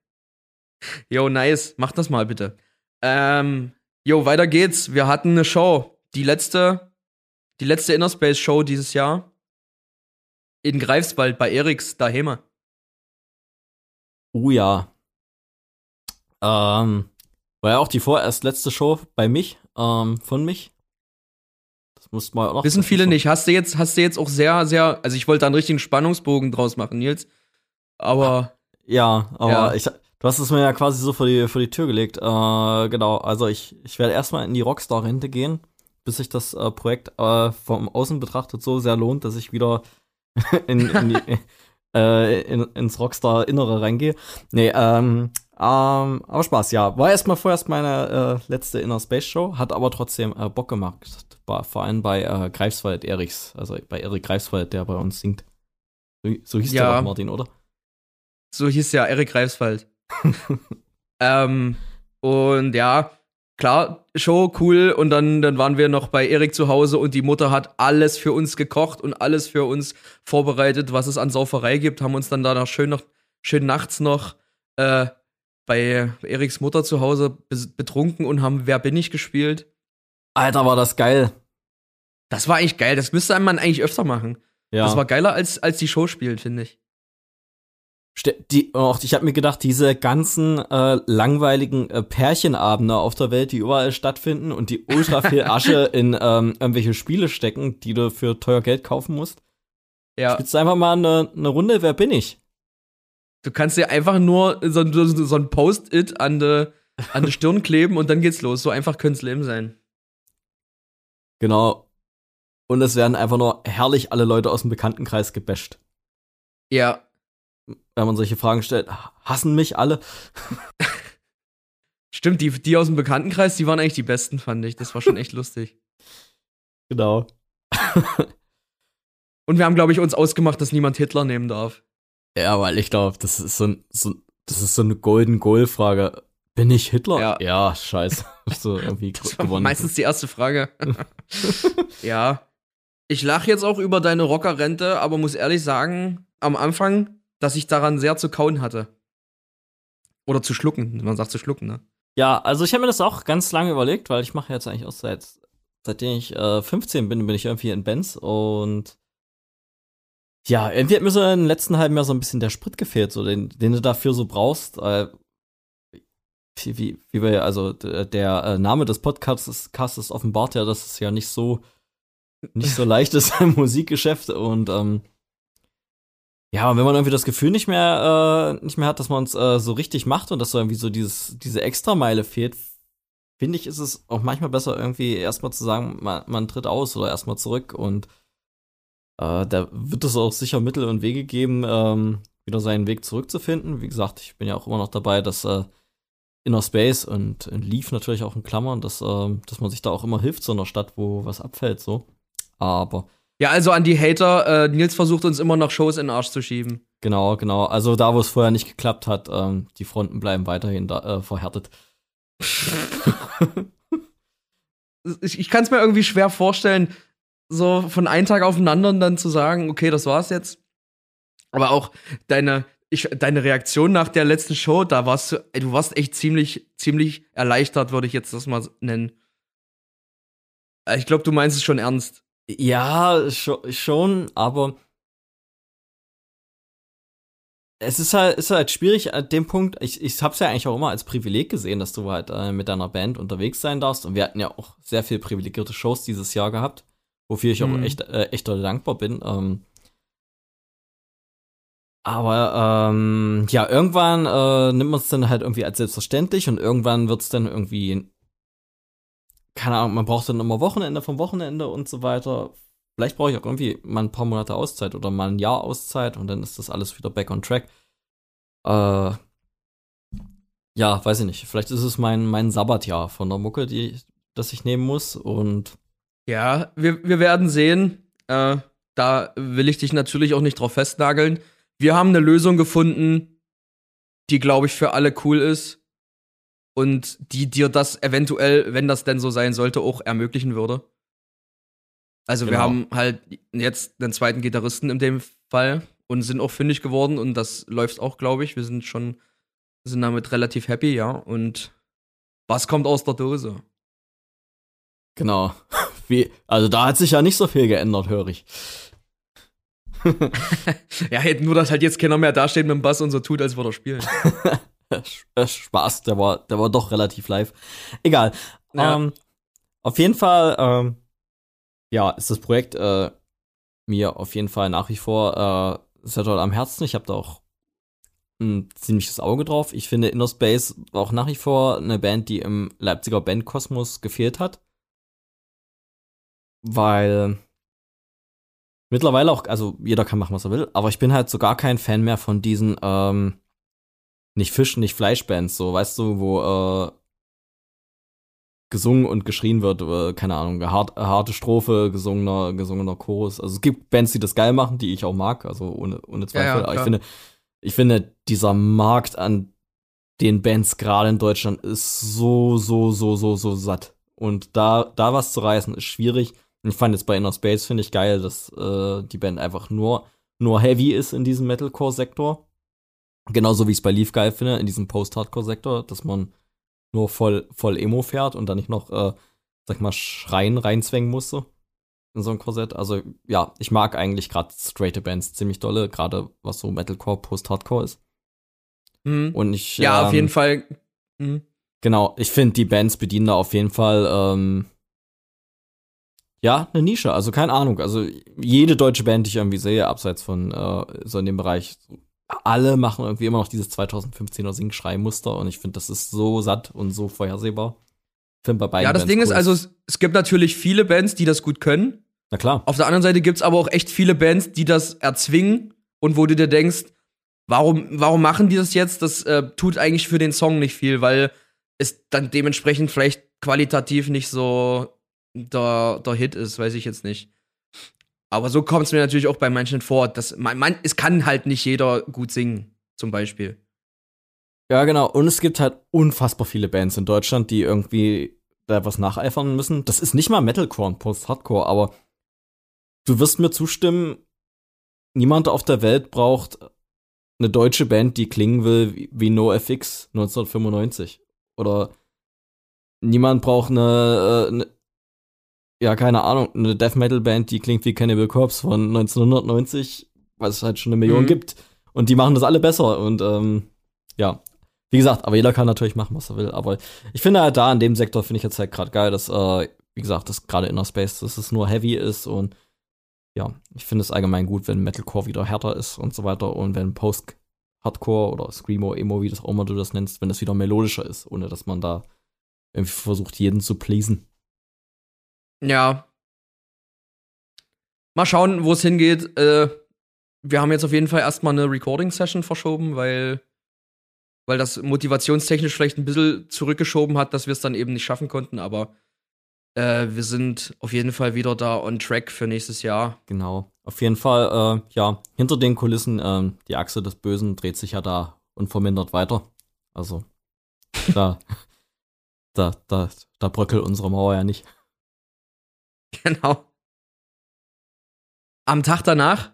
Jo, nice. Mach das mal bitte. Ähm, jo, weiter geht's. Wir hatten eine Show. Die letzte, die letzte Inner Space Show dieses Jahr. In Greifswald bei Eriks daheim.
Oh ja. Ähm, war ja auch die vorerst letzte Show bei mich, ähm, von mich. Das muss man auch noch.
Wissen viele nicht. Hast du jetzt, hast du jetzt auch sehr, sehr, also ich wollte da einen richtigen Spannungsbogen draus machen, Nils. Aber
Ja, aber
Ja.
ich, du hast es mir ja quasi so vor die, vor die Tür gelegt. Äh, genau, also ich, ich werde erstmal in die Rockstar-Rente gehen, bis sich das äh, Projekt äh, vom Außen betrachtet so sehr lohnt, dass ich wieder in, in die, äh, in, ins Rockstar-Innere reingehe. Nee, ähm, ähm, aber Spaß, ja. War erstmal vorerst meine äh, letzte Inner Space Show, hat aber trotzdem äh, Bock gemacht. War vor allem bei äh, Greifswald Eriks, also bei Erik Greifswald, der bei uns singt. So, so hieß
Ja.
der doch, Martin, oder?
so hieß ja Erik Greifswald. ähm, und ja, klar, Show, cool. Und dann, dann waren wir noch bei Erik zu Hause und die Mutter hat alles für uns gekocht und alles für uns vorbereitet, was es an Sauferei gibt. Haben uns dann da noch schön noch, schön nachts noch äh, bei Eriks Mutter zu Hause betrunken und haben Wer bin ich gespielt.
Alter, war das geil.
Das war eigentlich geil. Das müsste man eigentlich öfter machen.
Ja.
Das war geiler als, als die Show spielen, finde ich.
Die, auch, ich habe mir gedacht, diese ganzen äh, langweiligen äh, Pärchenabende auf der Welt, die überall stattfinden und die ultra viel Asche in ähm, irgendwelche Spiele stecken, die du für teuer Geld kaufen musst.
Ja.
Spielst du einfach mal eine, eine Runde, wer bin ich?
Du kannst dir einfach nur so, so, so ein Post-it an die an die Stirn kleben und dann geht's los. So einfach könnte Leben sein.
Genau. Und es werden einfach nur herrlich alle Leute aus dem Bekanntenkreis gebasht.
Ja.
Wenn man solche Fragen stellt, hassen mich alle?
Stimmt, die, die aus dem Bekanntenkreis, die waren eigentlich die besten, fand ich. Das war schon echt lustig.
Genau.
Und wir haben, glaube ich, uns ausgemacht, dass niemand Hitler nehmen darf.
Ja, weil ich glaube, das ist so, ein, so, das ist so eine Golden Goal-Frage. Bin ich Hitler?
Ja.
ja scheiße. so irgendwie
Das war
gewonnen.
meistens die erste Frage. ja. Ich lache jetzt auch über deine Rockerrente, aber muss ehrlich sagen, am Anfang, dass ich daran sehr zu kauen hatte. Oder zu schlucken. Man sagt zu schlucken, ne?
Ja, also ich habe mir das auch ganz lange überlegt, weil ich mache jetzt eigentlich auch seit seitdem ich äh, 15 bin, bin ich irgendwie in Benz und ja, irgendwie hat mir so im letzten halben Jahr so ein bisschen der Sprit gefehlt, so den, den du dafür so brauchst. Äh, wie, wie, wie wir, also der äh, Name des Podcasts Castes offenbart ja, dass es ja nicht so nicht so leicht ist im Musikgeschäft und ähm, Ja, und wenn man irgendwie das Gefühl nicht mehr, äh, nicht mehr hat, dass man es äh, so richtig macht und dass so irgendwie so dieses, diese Extrameile fehlt, finde ich, ist es auch manchmal besser, irgendwie erstmal zu sagen, man, man tritt aus oder erstmal zurück und äh, da wird es auch sicher Mittel und Wege geben, ähm, wieder seinen Weg zurückzufinden. Wie gesagt, ich bin ja auch immer noch dabei, dass äh, Inner Space und, und Leaf natürlich auch in Klammern, dass, äh, dass man sich da auch immer hilft, so einer Stadt, wo was abfällt, so. Aber
ja, also an die Hater, äh, Nils versucht uns immer noch Shows in den Arsch zu schieben.
Genau, genau. Also da, wo es vorher nicht geklappt hat, ähm, die Fronten bleiben weiterhin da, äh, verhärtet.
ich ich kann es mir irgendwie schwer vorstellen, so von einem Tag auf den anderen dann zu sagen, okay, das war's jetzt. Aber auch deine, ich, deine Reaktion nach der letzten Show, da warst du, ey, du warst echt ziemlich, ziemlich erleichtert, würde ich jetzt das mal nennen. Ich glaube, du meinst es schon ernst.
Ja, schon, aber es ist halt, ist halt schwierig an dem Punkt. Ich, ich hab's ja eigentlich auch immer als Privileg gesehen, dass du halt äh, mit deiner Band unterwegs sein darfst. Und wir hatten ja auch sehr viel privilegierte Shows dieses Jahr gehabt, wofür ich mhm. auch echt, äh, echt dankbar bin. Ähm, aber ähm, ja, irgendwann äh, nimmt man es dann halt irgendwie als selbstverständlich und irgendwann wird's dann irgendwie keine Ahnung, man braucht dann immer Wochenende vom Wochenende und so weiter. Vielleicht brauche ich auch irgendwie mal ein paar Monate Auszeit oder mal ein Jahr Auszeit und dann ist das alles wieder back on track. Äh, ja, weiß ich nicht. Vielleicht ist es mein, mein Sabbatjahr von der Mucke, die, das ich nehmen muss und.
Ja, wir, wir werden sehen. Äh, da will ich dich natürlich auch nicht drauf festnageln. Wir haben eine Lösung gefunden, die, glaube ich, für alle cool ist und die dir das eventuell, wenn das denn so sein sollte, auch ermöglichen würde. Also genau. wir haben halt jetzt einen zweiten Gitarristen in dem Fall und sind auch fündig geworden und das läuft auch, glaube ich. Wir sind schon, sind damit relativ happy, ja. Und was kommt aus der Dose?
Genau. Wie, also da hat sich ja nicht so viel geändert, höre ich.
ja, nur, dass halt jetzt keiner mehr dasteht mit dem Bass und so tut, als würde er spielen.
Äh, Spaß, der war, der war doch relativ live. Egal. Ja. Ähm, auf jeden Fall, ähm, ja, ist das Projekt äh, mir auf jeden Fall nach wie vor äh, sehr toll am Herzen. Ich habe da auch ein ziemliches Auge drauf. Ich finde Inner Space auch nach wie vor eine Band, die im Leipziger Bandkosmos gefehlt hat. Weil mittlerweile auch, also jeder kann machen, was er will, aber ich bin halt so gar kein Fan mehr von diesen ähm, nicht Fisch, nicht Fleischbands, so, weißt du, wo äh, gesungen und geschrien wird, äh, keine Ahnung, hart, harte Strophe, gesungener, gesungener Chorus. Also es gibt Bands, die das geil machen, die ich auch mag, also ohne, ohne Zweifel. Ja, ja, Aber ich finde, ich finde, dieser Markt an den Bands gerade in Deutschland ist so, so, so, so, so satt. Und da, da was zu reißen, ist schwierig. Ich fand jetzt bei Inner Space, finde ich geil, dass äh, die Band einfach nur, nur heavy ist in diesem Metalcore-Sektor. Genauso wie ich es bei Leaf geil finde, in diesem Post-Hardcore-Sektor, dass man nur voll, voll Emo fährt und dann nicht noch, äh, sag mal, Schreien reinzwängen musste in so ein Korsett. Also ja, ich mag eigentlich gerade straighte Bands ziemlich dolle, gerade was so Metalcore, Post-Hardcore ist.
Mhm. Und ich. Ja, ähm, auf jeden Fall.
Mhm. Genau, ich finde, die Bands bedienen da auf jeden Fall ähm, ja, eine Nische. Also keine Ahnung. Also jede deutsche Band, die ich irgendwie sehe, abseits von äh, so in dem Bereich alle machen irgendwie immer noch dieses 2015er Singschrei-Muster und ich finde, das ist so satt und so vorhersehbar.
Find bei beiden ja, das Bands Ding cool. ist, also es, es, gibt natürlich viele Bands, die das gut können.
Na klar.
Auf der anderen Seite gibt es aber auch echt viele Bands, die das erzwingen und wo du dir denkst, warum, warum machen die das jetzt? Das äh, tut eigentlich für den Song nicht viel, weil es dann dementsprechend vielleicht qualitativ nicht so der, der Hit ist, weiß ich jetzt nicht. Aber so kommt es mir natürlich auch bei manchen vor. Dass man, man, es kann halt nicht jeder gut singen, zum Beispiel.
Ja, genau. Und es gibt halt unfassbar viele Bands in Deutschland, die irgendwie da was nacheifern müssen. Das ist nicht mal Metalcore und Post-Hardcore, aber du wirst mir zustimmen, niemand auf der Welt braucht eine deutsche Band, die klingen will wie NoFX 1995. Oder niemand braucht eine, eine äh, ja, keine Ahnung, eine Death Metal Band, die klingt wie Cannibal Corpse von 1990, was es halt schon eine Million mhm. gibt. Und die machen das alle besser. Und ähm, ja, wie gesagt, aber jeder kann natürlich machen, was er will. Aber ich finde halt da in dem Sektor finde ich jetzt halt gerade geil, dass, äh, wie gesagt, dass gerade Inner Space, dass es nur heavy ist und ja, ich finde es allgemein gut, wenn Metalcore wieder härter ist und so weiter und wenn Post-Hardcore oder Screamo, Emo, wie das auch immer du das nennst, wenn es wieder melodischer ist, ohne dass man da irgendwie versucht, jeden zu pleasen.
Ja. Mal schauen, wo es hingeht. Äh, wir haben jetzt auf jeden Fall erstmal eine Recording-Session verschoben, weil, weil das motivationstechnisch vielleicht ein bisschen zurückgeschoben hat, dass wir es dann eben nicht schaffen konnten, aber äh, wir sind auf jeden Fall wieder da on track für nächstes Jahr.
Genau. Auf jeden Fall, äh, ja, hinter den Kulissen, äh, die Achse des Bösen dreht sich ja da unvermindert weiter. Also, da, da, da, da bröckelt unsere Mauer ja nicht.
Genau. Am Tag danach,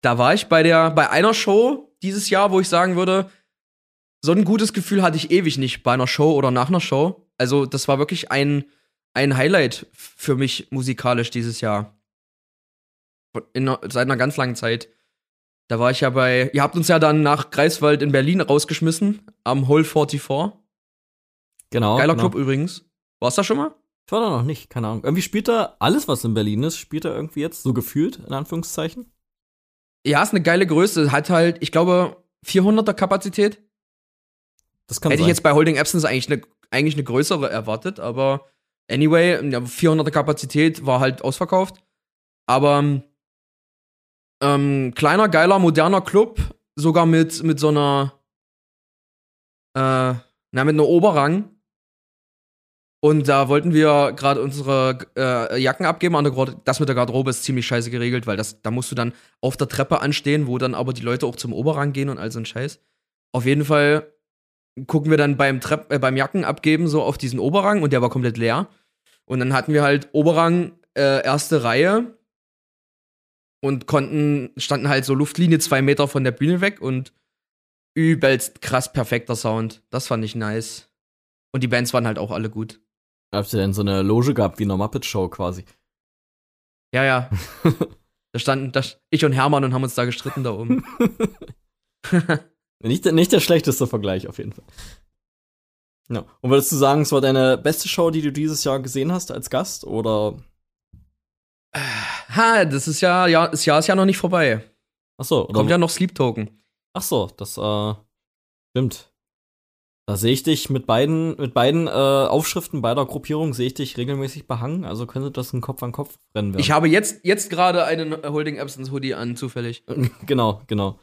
da war ich bei der, bei einer Show dieses Jahr, wo ich sagen würde, so ein gutes Gefühl hatte ich ewig nicht bei einer Show oder nach einer Show. Also, das war wirklich ein, ein Highlight für mich musikalisch dieses Jahr. In, seit einer ganz langen Zeit. Da war ich ja bei, ihr habt uns ja dann nach Greifswald in Berlin rausgeschmissen, am Hole 44.
Genau.
Geiler
genau.
Club übrigens. Warst du da schon mal?
Ich war da noch nicht, keine Ahnung. Irgendwie spielt er alles, was in Berlin ist, spielt er irgendwie jetzt so gefühlt, in Anführungszeichen.
Ja, ist eine geile Größe. Hat halt, ich glaube, 400er Kapazität.
Das kann
Hätte
sein.
ich jetzt bei Holding Absence eigentlich eine, eigentlich eine größere erwartet, aber anyway, ja, 400er Kapazität war halt ausverkauft. Aber ähm, kleiner, geiler, moderner Club, sogar mit, mit so einer, äh, na, mit einer Oberrang. Und da wollten wir gerade unsere äh, Jacken abgeben. An der das mit der Garderobe ist ziemlich scheiße geregelt, weil das, da musst du dann auf der Treppe anstehen, wo dann aber die Leute auch zum Oberrang gehen und all so ein Scheiß. Auf jeden Fall gucken wir dann beim, Trepp, äh, beim Jacken abgeben so auf diesen Oberrang und der war komplett leer. Und dann hatten wir halt Oberrang äh, erste Reihe und konnten, standen halt so Luftlinie zwei Meter von der Bühne weg und übelst krass perfekter Sound. Das fand ich nice. Und die Bands waren halt auch alle gut.
Habt ihr denn so eine Loge gehabt wie in einer Muppet-Show quasi?
Ja, ja. da standen da, ich und Hermann und haben uns da gestritten da oben.
nicht, nicht der schlechteste Vergleich auf jeden Fall. Ja. Und würdest du sagen, es war deine beste Show, die du dieses Jahr gesehen hast als Gast? Oder?
Ha, das ist ja, ja, das Jahr ist ja noch nicht vorbei.
Ach so. Oder
Kommt ja noch Sleep Token.
Ach so, das äh, stimmt. Da sehe ich dich mit beiden, mit beiden äh, Aufschriften beider Gruppierungen sehe ich dich regelmäßig behangen. Also könnte das ein Kopf an Kopf rennen werden.
Ich habe jetzt, jetzt gerade einen Holding Absence Hoodie an, zufällig.
genau, genau.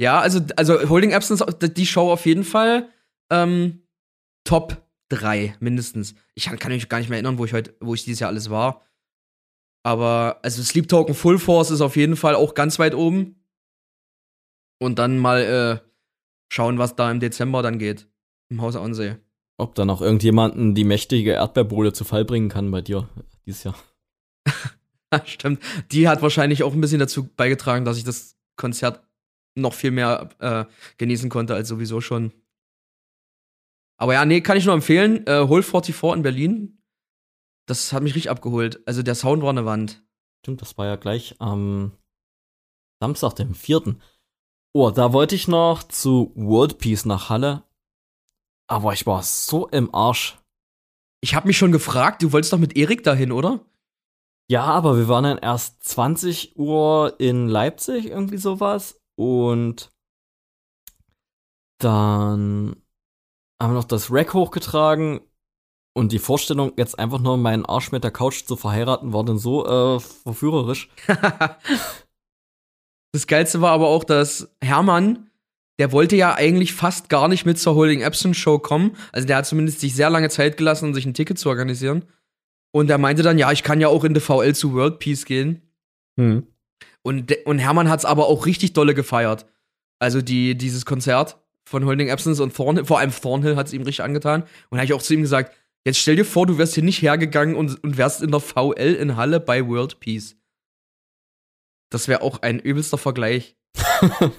Ja, also, also Holding Absence, die Show auf jeden Fall. Ähm, Top 3 mindestens. Ich kann, kann mich gar nicht mehr erinnern, wo ich heute, wo ich dieses Jahr alles war. Aber also Sleep Token Full Force ist auf jeden Fall auch ganz weit oben. Und dann mal äh, schauen, was da im Dezember dann geht. Im Haus Ansee.
Ob da noch irgendjemanden die mächtige Erdbeerbohle zu Fall bringen kann bei dir dieses Jahr.
Stimmt. Die hat wahrscheinlich auch ein bisschen dazu beigetragen, dass ich das Konzert noch viel mehr äh, genießen konnte als sowieso schon. Aber ja, nee, kann ich nur empfehlen. Äh, Hol 44 in Berlin. Das hat mich richtig abgeholt. Also der Sound war eine Wand.
Stimmt, das war ja gleich am Samstag, dem 4. Oh, da wollte ich noch zu World Peace nach Halle. Aber ich war so im Arsch.
Ich habe mich schon gefragt, du wolltest doch mit Erik dahin, oder?
Ja, aber wir waren dann erst 20 Uhr in Leipzig, irgendwie sowas. Und dann haben wir noch das Rack hochgetragen. Und die Vorstellung, jetzt einfach nur meinen Arsch mit der Couch zu verheiraten, war dann so äh, verführerisch.
das Geilste war aber auch, dass Hermann, der wollte ja eigentlich fast gar nicht mit zur Holding Epson Show kommen. Also der hat zumindest sich sehr lange Zeit gelassen, um sich ein Ticket zu organisieren. Und er meinte dann, ja, ich kann ja auch in der VL zu World Peace gehen.
Hm.
Und, und Hermann hat es aber auch richtig dolle gefeiert. Also die, dieses Konzert von Holding Absence und Thornhill, vor allem Thornhill hat es ihm richtig angetan. Und da habe ich auch zu ihm gesagt, jetzt stell dir vor, du wärst hier nicht hergegangen und, und wärst in der VL in Halle bei World Peace. Das wäre auch ein übelster Vergleich.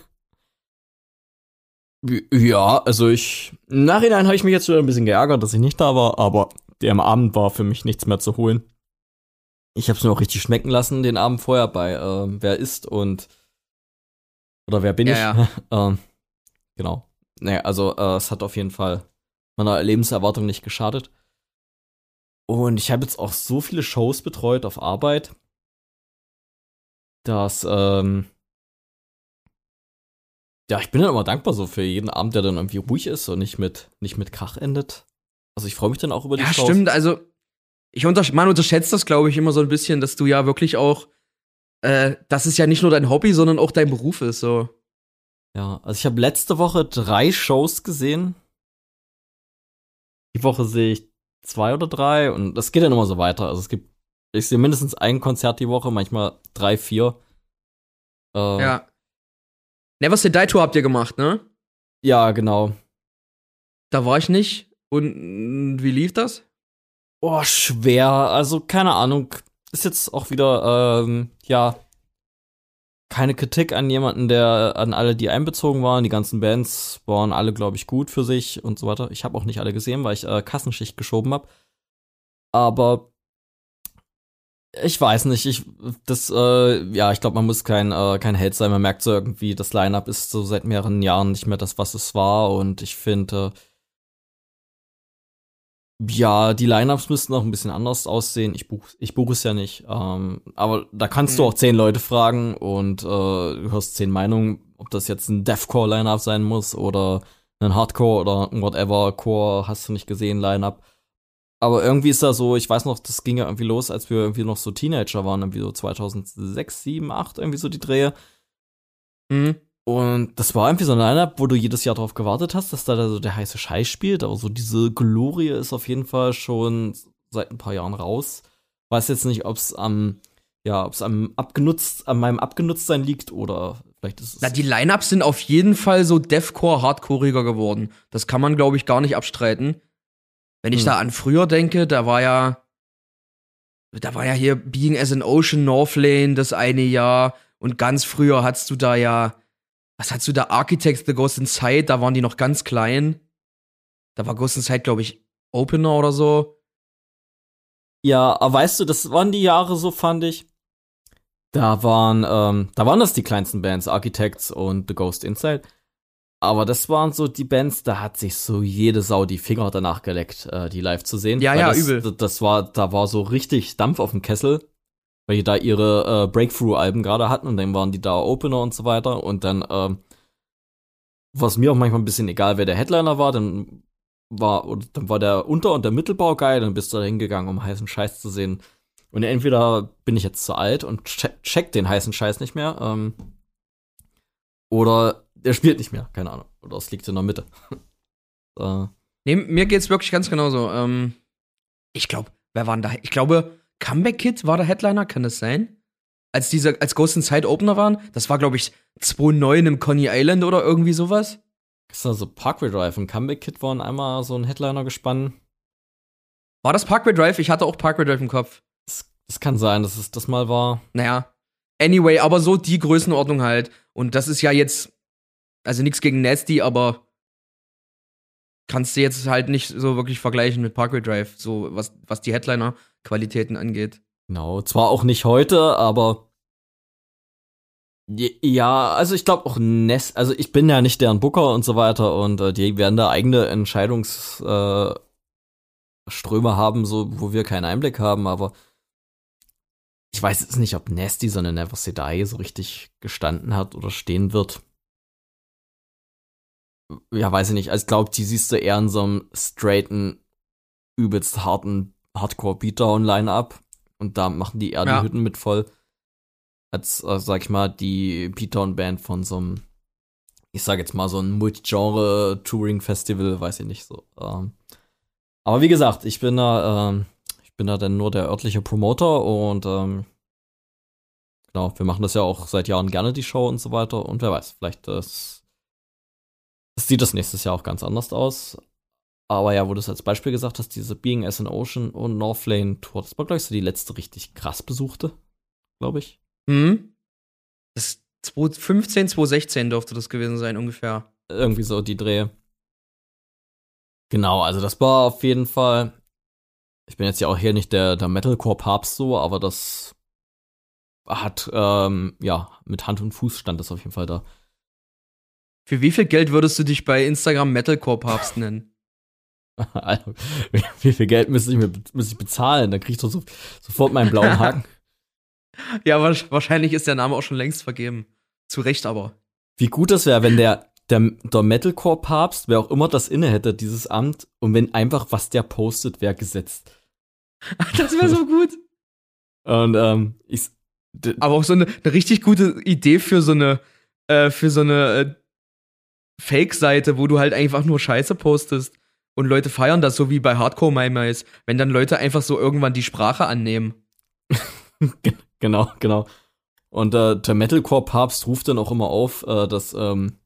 ja, also ich. Im Nachhinein habe ich mich jetzt wieder ein bisschen geärgert, dass ich nicht da war, aber der am Abend war für mich nichts mehr zu holen. Ich habe es mir auch richtig schmecken lassen den Abend vorher bei äh, Wer ist und oder wer bin
Ja,
ich? ähm, genau. Naja, also äh, es hat auf jeden Fall meiner Lebenserwartung nicht geschadet. Und ich habe jetzt auch so viele Shows betreut auf Arbeit. Dass, ähm, ja, ich bin dann immer dankbar so für jeden Abend, der dann irgendwie ruhig ist und nicht mit, nicht mit Krach endet. Also ich freue mich dann auch über die
Ja,
Shows.
stimmt. Also, ich untersch man unterschätzt das, glaube ich, immer so ein bisschen, dass du ja wirklich auch, äh, dass es ja nicht nur dein Hobby, sondern auch dein Beruf ist. So.
Ja, also ich habe letzte Woche drei Shows gesehen. Die Woche sehe ich zwei oder drei und das geht dann immer so weiter. Also es gibt, ich sehe mindestens ein Konzert die Woche, manchmal drei, vier. Äh,
Ja. Never Say Die Tour habt ihr gemacht, ne?
ja, genau.
Da war ich nicht. Und wie lief das?
Oh, schwer. Also, keine Ahnung. Ist jetzt auch wieder, ähm, ja, keine Kritik an jemanden, der, an alle, die einbezogen waren. Die ganzen Bands waren alle, glaube ich, gut für sich und so weiter. Ich habe auch nicht alle gesehen, weil ich äh, Kassenschicht geschoben habe. Aber ich weiß nicht, ich, das, äh, ja, ich glaube, man muss kein, äh, kein Held sein. Man merkt so irgendwie, das Line-Up ist so seit mehreren Jahren nicht mehr das, was es war. Und ich finde, äh, ja, die Lineups müssten auch ein bisschen anders aussehen. Ich buche ich buch es ja nicht. Ähm, aber da kannst du
Mhm.
auch zehn Leute fragen und äh, du hörst zehn Meinungen, ob das jetzt ein Deathcore-Lineup sein muss oder ein Hardcore oder ein whatever Core, hast du nicht gesehen, Lineup. Aber irgendwie ist da so, ich weiß noch, das ging ja irgendwie los, als wir irgendwie noch so Teenager waren, irgendwie so 2006, 7, 8, irgendwie so die Drehe.
Mhm.
Und das war irgendwie so ein Line-Up, wo du jedes Jahr darauf gewartet hast, dass da so der heiße Scheiß spielt. Aber so diese Glorie ist auf jeden Fall schon seit ein paar Jahren raus. Weiß jetzt nicht, ob es am, ja, ob es am abgenutzt, an meinem Abgenutztsein liegt oder vielleicht ist es.
Na, die Lineups sind auf jeden Fall so Deathcore, Hardcoreiger geworden. Das kann man, glaube ich, gar nicht abstreiten. Wenn ich
Hm.
da an früher denke, da war ja, da war ja hier Being as an Ocean Northlane das eine Jahr und ganz früher hattest du da ja, was hattest du da? Architects The Ghost Inside, da waren die noch ganz klein. Da war Ghost Inside, glaube ich, Opener oder so.
ja, aber weißt du, das waren die Jahre so, fand ich. Da waren, ähm, da waren das die kleinsten Bands, Architects und The Ghost Inside. Aber das waren so die Bands, da hat sich so jede Sau die Finger danach geleckt, äh, die live zu sehen.
Ja,
Weil
ja,
das,
übel.
Das war, da war so richtig Dampf auf dem Kessel, weil die da ihre äh, Breakthrough-Alben gerade hatten und dann waren die da Opener und so weiter. Und dann, ähm, was mir auch manchmal ein bisschen egal, wer der Headliner war, dann war, dann war der Unter- und der Mittelbau geil, dann bist du da hingegangen, um heißen Scheiß zu sehen. Und entweder bin ich jetzt zu alt und check, check den heißen Scheiß nicht mehr, ähm, oder der spielt nicht mehr, keine Ahnung. Oder es liegt in der Mitte. äh,
Nee, mir geht's wirklich ganz genauso. Ähm, ich glaube, wer war denn da? Ich glaube, Comeback Kid war der Headliner, kann das sein? Als diese, als Ghost Inside Opener waren, das war, glaube ich, 2.9 im Coney Island oder irgendwie sowas.
ist da so Parkway Drive und Comeback Kid waren einmal so ein Headliner gespannt.
War das Parkway Drive? Ich hatte auch Parkway Drive im Kopf.
Das, das kann sein, dass es das mal war.
Naja. Anyway, aber so die Größenordnung halt. Und das ist ja jetzt, also nichts gegen Nasty, aber kannst du jetzt halt nicht so wirklich vergleichen mit Parkway Drive, so was, was die Headliner-Qualitäten angeht.
Genau, zwar auch nicht heute, aber ja, also ich glaube auch Ness, also ich bin ja nicht deren Booker und so weiter und äh, die werden da eigene Entscheidungsströme äh, haben, so wo wir keinen Einblick haben, aber ich weiß jetzt nicht, ob Nasty so eine Never Die so richtig gestanden hat oder stehen wird. Ja, weiß ich nicht. Also ich glaube, die siehst du eher in so einem straighten, übelst harten Hardcore-Beatdown-Line-Up. Und da machen die eher
Ja.
die Hütten mit voll. Als, äh, sag ich mal, die Beatdown-Band von so einem, ich sag jetzt mal, so ein Multigenre-Touring-Festival, weiß ich nicht so. Ähm, aber wie gesagt, ich bin da, ähm, ich bin da dann nur der örtliche Promoter und ähm, genau, wir machen das ja auch seit Jahren gerne, die Show und so weiter. Und wer weiß, vielleicht äh, s- sieht das nächstes Jahr auch ganz anders aus. Aber ja, wo du es als Beispiel gesagt hast, diese Being as an Ocean und Northlane Tour, das war, glaube ich, so die letzte richtig krass besuchte, glaube ich.
Hm? Das 2015, 2016 dürfte das gewesen sein, ungefähr.
Irgendwie so die Dreh. Genau, also das war auf jeden Fall. Ich bin jetzt ja auch hier nicht der, der Metalcore-Papst so, aber das hat, ähm, ja, mit Hand und Fuß stand das auf jeden Fall da.
Für wie viel Geld würdest du dich bei Instagram Metalcore-Papst nennen?
Also, wie, wie viel Geld müsste ich mir müsste ich bezahlen? Dann krieg ich doch so, sofort meinen blauen Haken.
Ja, wahrscheinlich ist der Name auch schon längst vergeben. Zu Recht aber.
Wie gut das wäre, wenn der, der, der Metalcore-Papst, wer auch immer das inne hätte, dieses Amt, und wenn einfach, was der postet, wäre gesetzt.
Das wäre so gut.
Und ähm, ich.
Aber auch so eine, eine richtig gute Idee für so eine, äh, für so eine äh, Fake-Seite, wo du halt einfach nur Scheiße postest. Und Leute feiern das, so wie bei Hardcore My wenn dann Leute einfach so irgendwann die Sprache annehmen.
genau, genau. Und äh, der Metalcore-Papst ruft dann auch immer auf, äh, dass ähm,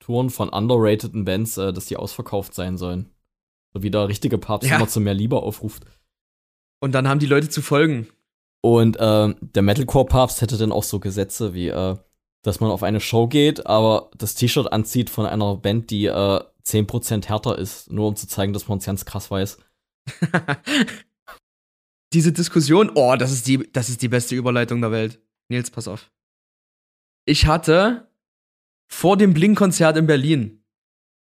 Touren von underrateden Bands, äh, dass die ausverkauft sein sollen. So wie der richtige Papst ja. immer zu mehr Liebe aufruft.
Und dann haben die Leute zu folgen.
Und äh, der Metalcore-Papst hätte dann auch so Gesetze wie, äh, dass man auf eine Show geht, aber das T-Shirt anzieht von einer Band, die äh, 10% härter ist, nur um zu zeigen, dass man es ganz krass weiß.
Diese Diskussion, oh, das ist, die, das ist die beste Überleitung der Welt. Nils, pass auf. Ich hatte vor dem Blink-Konzert in Berlin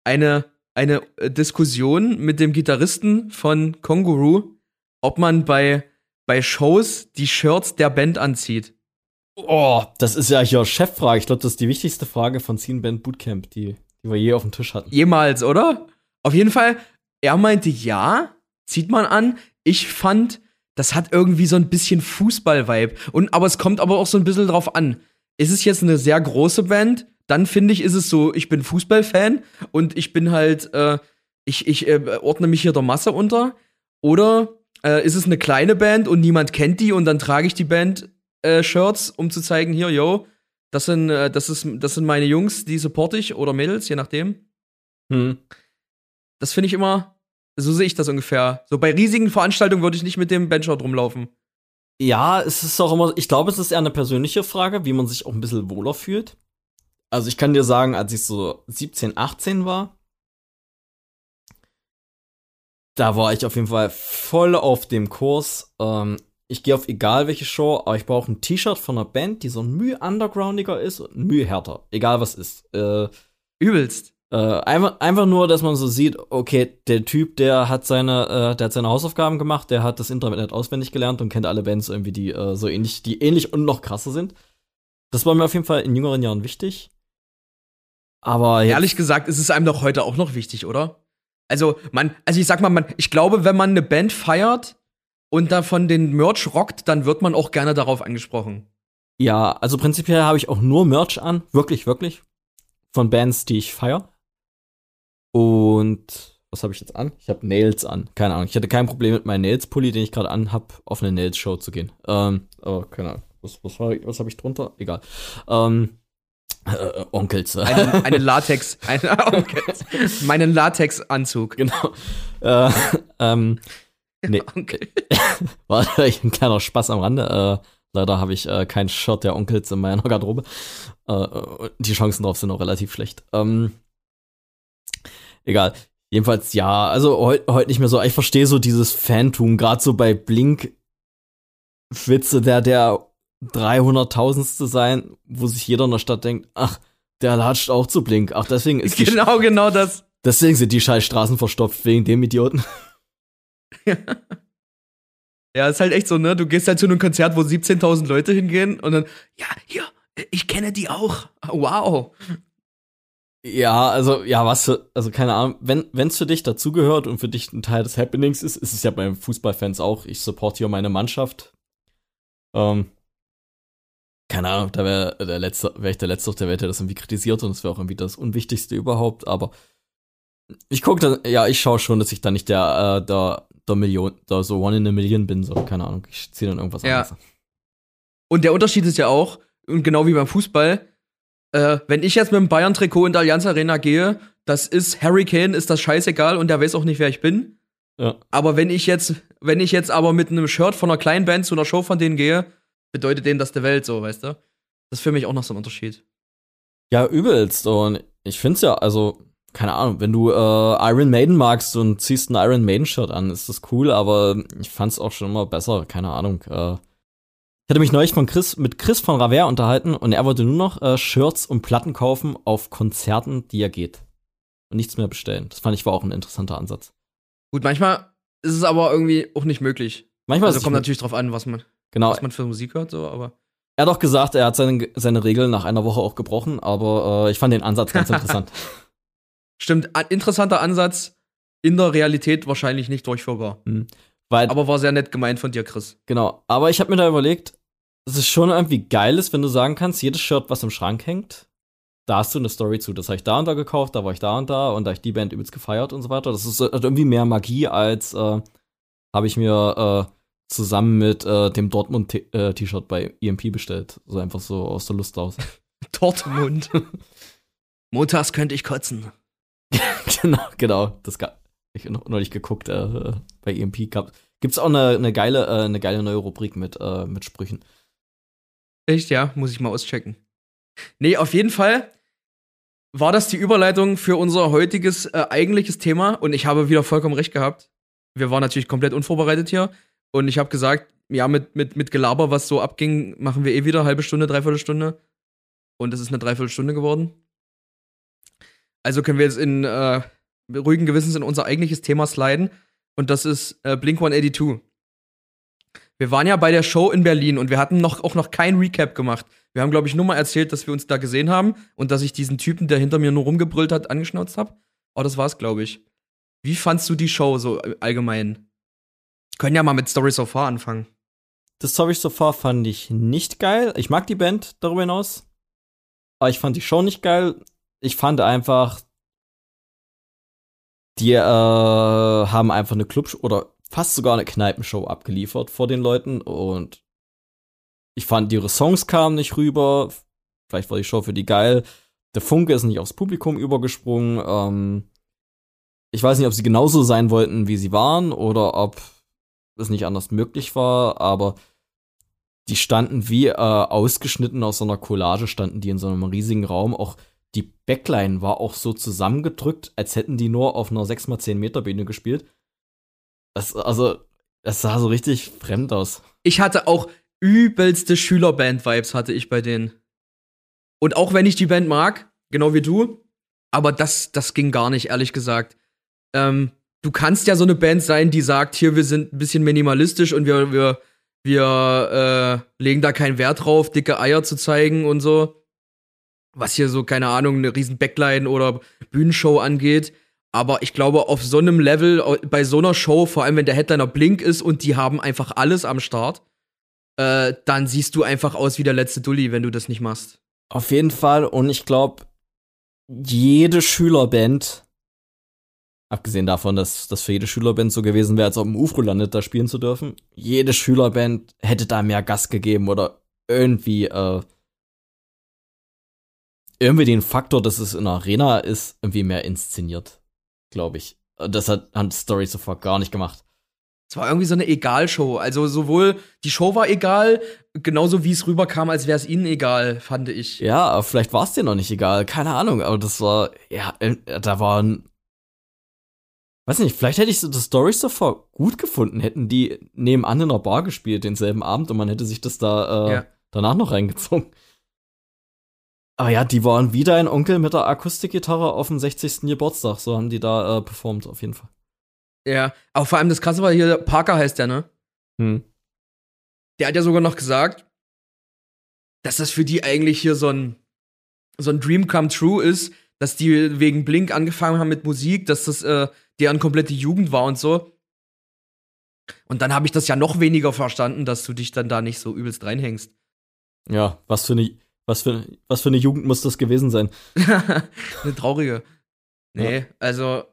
eine, eine äh, Diskussion mit dem Gitarristen von Konguru, ob man bei, bei Shows die Shirts der Band anzieht.
Oh, das ist ja hier Cheffrage. Ich glaube, das ist die wichtigste Frage von Scene Band Bootcamp, die, die wir je auf dem Tisch hatten.
Jemals, oder? Auf jeden Fall, er meinte ja, zieht man an. Ich fand, das hat irgendwie so ein bisschen Fußball-Vibe. Und, aber es kommt aber auch so ein bisschen drauf an. Ist es jetzt eine sehr große Band? Dann finde ich, ist es so, ich bin Fußballfan und ich bin halt, äh, ich, ich äh, ordne mich hier der Masse unter. Oder äh, ist es eine kleine Band und niemand kennt die und dann trage ich die Band äh, Shirts, um zu zeigen, hier, yo, das sind, äh, das, ist, das sind meine Jungs, die support ich oder Mädels, je nachdem. Hm. Das finde ich immer, so sehe ich das ungefähr. So bei riesigen Veranstaltungen würde ich nicht mit dem Bandshirt rumlaufen.
Ja, es ist auch immer, ich glaube, es ist eher eine persönliche Frage, wie man sich auch ein bisschen wohler fühlt. Also ich kann dir sagen, als ich so 17, 18 war, da war ich auf jeden Fall voll auf dem Kurs. Ähm, ich gehe auf egal welche Show, aber ich brauche ein T-Shirt von einer Band, die so ein Mühe undergroundiger ist und Mühe härter. Egal was ist. Äh,
Übelst.
Äh, einfach, einfach nur, dass man so sieht, okay, der Typ, der hat seine, äh, der hat seine Hausaufgaben gemacht, der hat das Internet auswendig gelernt und kennt alle Bands irgendwie, die äh, so ähnlich, die ähnlich und noch krasser sind. Das war mir auf jeden Fall in jüngeren Jahren wichtig. Aber
ehrlich gesagt, ist es einem doch heute auch noch wichtig, oder? Also, man, also ich sag mal, man, ich glaube, wenn man eine Band feiert, und davon den Merch rockt, dann wird man auch gerne darauf angesprochen.
Ja, also prinzipiell habe ich auch nur Merch an, wirklich, wirklich. Von Bands, die ich feier. Und was habe ich jetzt an? Ich habe Nails an. Keine Ahnung. Ich hatte kein Problem mit meinem Nails-Pulli, den ich gerade anhab, auf eine Nails-Show zu gehen. Ähm, oh, keine Ahnung. Was, was, was habe ich drunter? Egal. Ähm, äh, Onkels.
Eine, eine Latex, eine, Onkels. meinen Latex-Anzug.
Genau. Äh, ähm, Nee. Onkel. War ein kleiner Spaß am Rande. Äh, leider habe ich äh, kein Shirt der Onkels in meiner Garderobe. Äh, äh, die Chancen drauf sind auch relativ schlecht. Ähm, egal. Jedenfalls, ja, also heute heut nicht mehr so. Ich verstehe so dieses Phantom, gerade so bei Blink. Witze, der der 300.000ste sein, wo sich jeder in der Stadt denkt, ach, der latscht auch zu Blink. Ach, deswegen ist
Genau, genau das.
Deswegen sind die scheiß Straßen verstopft, wegen dem Idioten.
ja, ist halt echt so, ne? Du gehst halt zu einem Konzert, wo 17.000 Leute hingehen und dann, ja, hier, ich kenne die auch. Wow.
Ja, also, ja, was also keine Ahnung, wenn es für dich dazugehört und für dich ein Teil des Happenings ist, ist es ja bei Fußballfans auch. Ich support hier meine Mannschaft. Ähm, keine Ahnung, da wäre der letzte, wäre ich der Letzte auf der Welt, der das irgendwie kritisiert und das wäre auch irgendwie das Unwichtigste überhaupt, aber ich gucke dann, ja, ich schaue schon, dass ich da nicht der, äh, der der Million, da so One in a Million bin, so, keine Ahnung. Ich ziehe dann irgendwas
ja. anderes. Und der Unterschied ist ja auch, und genau wie beim Fußball, äh, wenn ich jetzt mit dem Bayern-Trikot in der Allianz Arena gehe, das ist Harry Kane, ist das scheißegal und der weiß auch nicht, wer ich bin. Ja. Aber wenn ich jetzt, wenn ich jetzt aber mit einem Shirt von einer kleinen Band zu einer Show von denen gehe, bedeutet denen das der Welt so, weißt du? Das ist für mich auch noch so ein Unterschied.
Ja, übelst. Und ich find's ja, also, keine Ahnung, wenn du äh, Iron Maiden magst und ziehst ein Iron Maiden-Shirt an, ist das cool, aber ich fand's auch schon immer besser, keine Ahnung. Äh, ich hatte mich neulich von Chris, mit Chris von Raver unterhalten und er wollte nur noch äh, Shirts und Platten kaufen auf Konzerten, die er geht. Und nichts mehr bestellen. Das fand ich war auch ein interessanter Ansatz.
Gut, manchmal ist es aber irgendwie auch nicht möglich. Manchmal also kommt natürlich drauf an, was man.
Genau.
was man für Musik hört, so, aber.
Er hat auch gesagt, er hat seine, seine Regeln nach einer Woche auch gebrochen, aber äh, ich fand den Ansatz ganz interessant.
Stimmt, interessanter Ansatz, in der Realität wahrscheinlich nicht durchführbar.
Weil,
Aber war sehr nett gemeint von dir, Chris.
genau, aber ich habe mir da überlegt, es schon irgendwie geil ist, wenn du sagen kannst, jedes Shirt, was im Schrank hängt, da hast du eine Story zu. Das habe ich da und da gekauft, da war ich da und da und da ich die Band übelst gefeiert und so weiter. Das ist hat irgendwie mehr Magie als äh, habe ich mir äh, zusammen mit äh, dem Dortmund-T-Shirt bei EMP bestellt. So einfach so aus der Lust raus.
Dortmund. Montags könnte ich kotzen.
genau, genau. Das gab ich noch neulich geguckt äh, bei EMP gab. Gibt's auch eine, eine geile äh, eine geile neue Rubrik mit äh, mit Sprüchen.
Echt, ja? Muss ich mal auschecken. Nee, auf jeden Fall war das die Überleitung für unser heutiges äh, eigentliches Thema und ich habe wieder vollkommen recht gehabt. Wir waren natürlich komplett unvorbereitet hier und ich habe gesagt, ja, mit, mit, mit Gelaber, was so abging, machen wir eh wieder halbe Stunde, dreiviertel Stunde. Und es ist eine Dreiviertelstunde geworden. Also können wir jetzt in äh, ruhigen Gewissens in unser eigentliches Thema sliden und das ist äh, Blink 182. Wir waren ja bei der Show in Berlin und wir hatten noch, auch noch kein Recap gemacht. Wir haben, glaube ich, nur mal erzählt, dass wir uns da gesehen haben und dass ich diesen Typen, der hinter mir nur rumgebrüllt hat, angeschnauzt habe. Aber das war's, glaube ich. Wie fandst du die Show so allgemein? Können ja mal mit Story So Far anfangen.
Das Story So Far fand ich nicht geil. Ich mag die Band darüber hinaus. Aber ich fand die Show nicht geil. Ich fand einfach, die äh, haben einfach eine Club- oder fast sogar eine Kneipenshow abgeliefert vor den Leuten. Und ich fand, ihre Songs kamen nicht rüber. Vielleicht war die Show für die geil. Der Funke ist nicht aufs Publikum übergesprungen. Ähm, ich weiß nicht, ob sie genauso sein wollten, wie sie waren, oder ob es nicht anders möglich war, aber die standen wie äh, ausgeschnitten aus so einer Collage, standen die in so einem riesigen Raum. Auch die Backline war auch so zusammengedrückt, als hätten die nur auf einer 6x10 Meter Bühne gespielt. Das, also, das sah so richtig fremd aus.
Ich hatte auch übelste Schülerband-Vibes hatte ich bei denen. Und auch wenn ich die Band mag, genau wie du, aber das, das ging gar nicht, ehrlich gesagt. Ähm, du kannst ja so eine Band sein, die sagt, hier, wir sind ein bisschen minimalistisch und wir, wir, wir äh, legen da keinen Wert drauf, dicke Eier zu zeigen und so. Was hier so, keine Ahnung, eine riesen Backline oder Bühnenshow angeht. Aber ich glaube, auf so einem Level, bei so einer Show, vor allem wenn der Headliner Blink ist und die haben einfach alles am Start, äh, dann siehst du einfach aus wie der letzte Dulli, wenn du das nicht machst.
Auf jeden Fall, und ich glaube, jede Schülerband, abgesehen davon, dass das für jede Schülerband so gewesen wäre, als auf dem UFRO landet, da spielen zu dürfen, jede Schülerband hätte da mehr Gas gegeben oder irgendwie, äh, irgendwie den Faktor, dass es in einer Arena ist, irgendwie mehr inszeniert, glaube ich. Das hat, hat Story sofort gar nicht gemacht.
Es war irgendwie so eine Egal-Show. Also sowohl die Show war egal, genauso wie es rüberkam, als wäre es ihnen egal, fand ich.
Ja, vielleicht war es dir noch nicht egal, keine Ahnung, aber das war, ja, äh, da war ein. Weiß nicht, vielleicht hätte ich so das Story sofort gut gefunden, hätten die nebenan in einer Bar gespielt denselben Abend und man hätte sich das da äh,
Ja.
danach noch reingezogen. Aber ja, die waren wie dein Onkel mit der Akustikgitarre auf dem 60. Geburtstag, so haben die da äh, performt, auf jeden Fall.
Ja. Aber vor allem das Krasse war hier, Parker heißt der, ne?
Hm.
Der hat ja sogar noch gesagt, dass das für die eigentlich hier so ein, so ein Dream come true ist, dass die wegen Blink angefangen haben mit Musik, dass das äh, deren komplette Jugend war und so. Und dann habe ich das ja noch weniger verstanden, dass du dich dann da nicht so übelst reinhängst.
Ja, was für eine, was für, was für eine Jugend muss das gewesen sein?
Eine traurige. Nee, also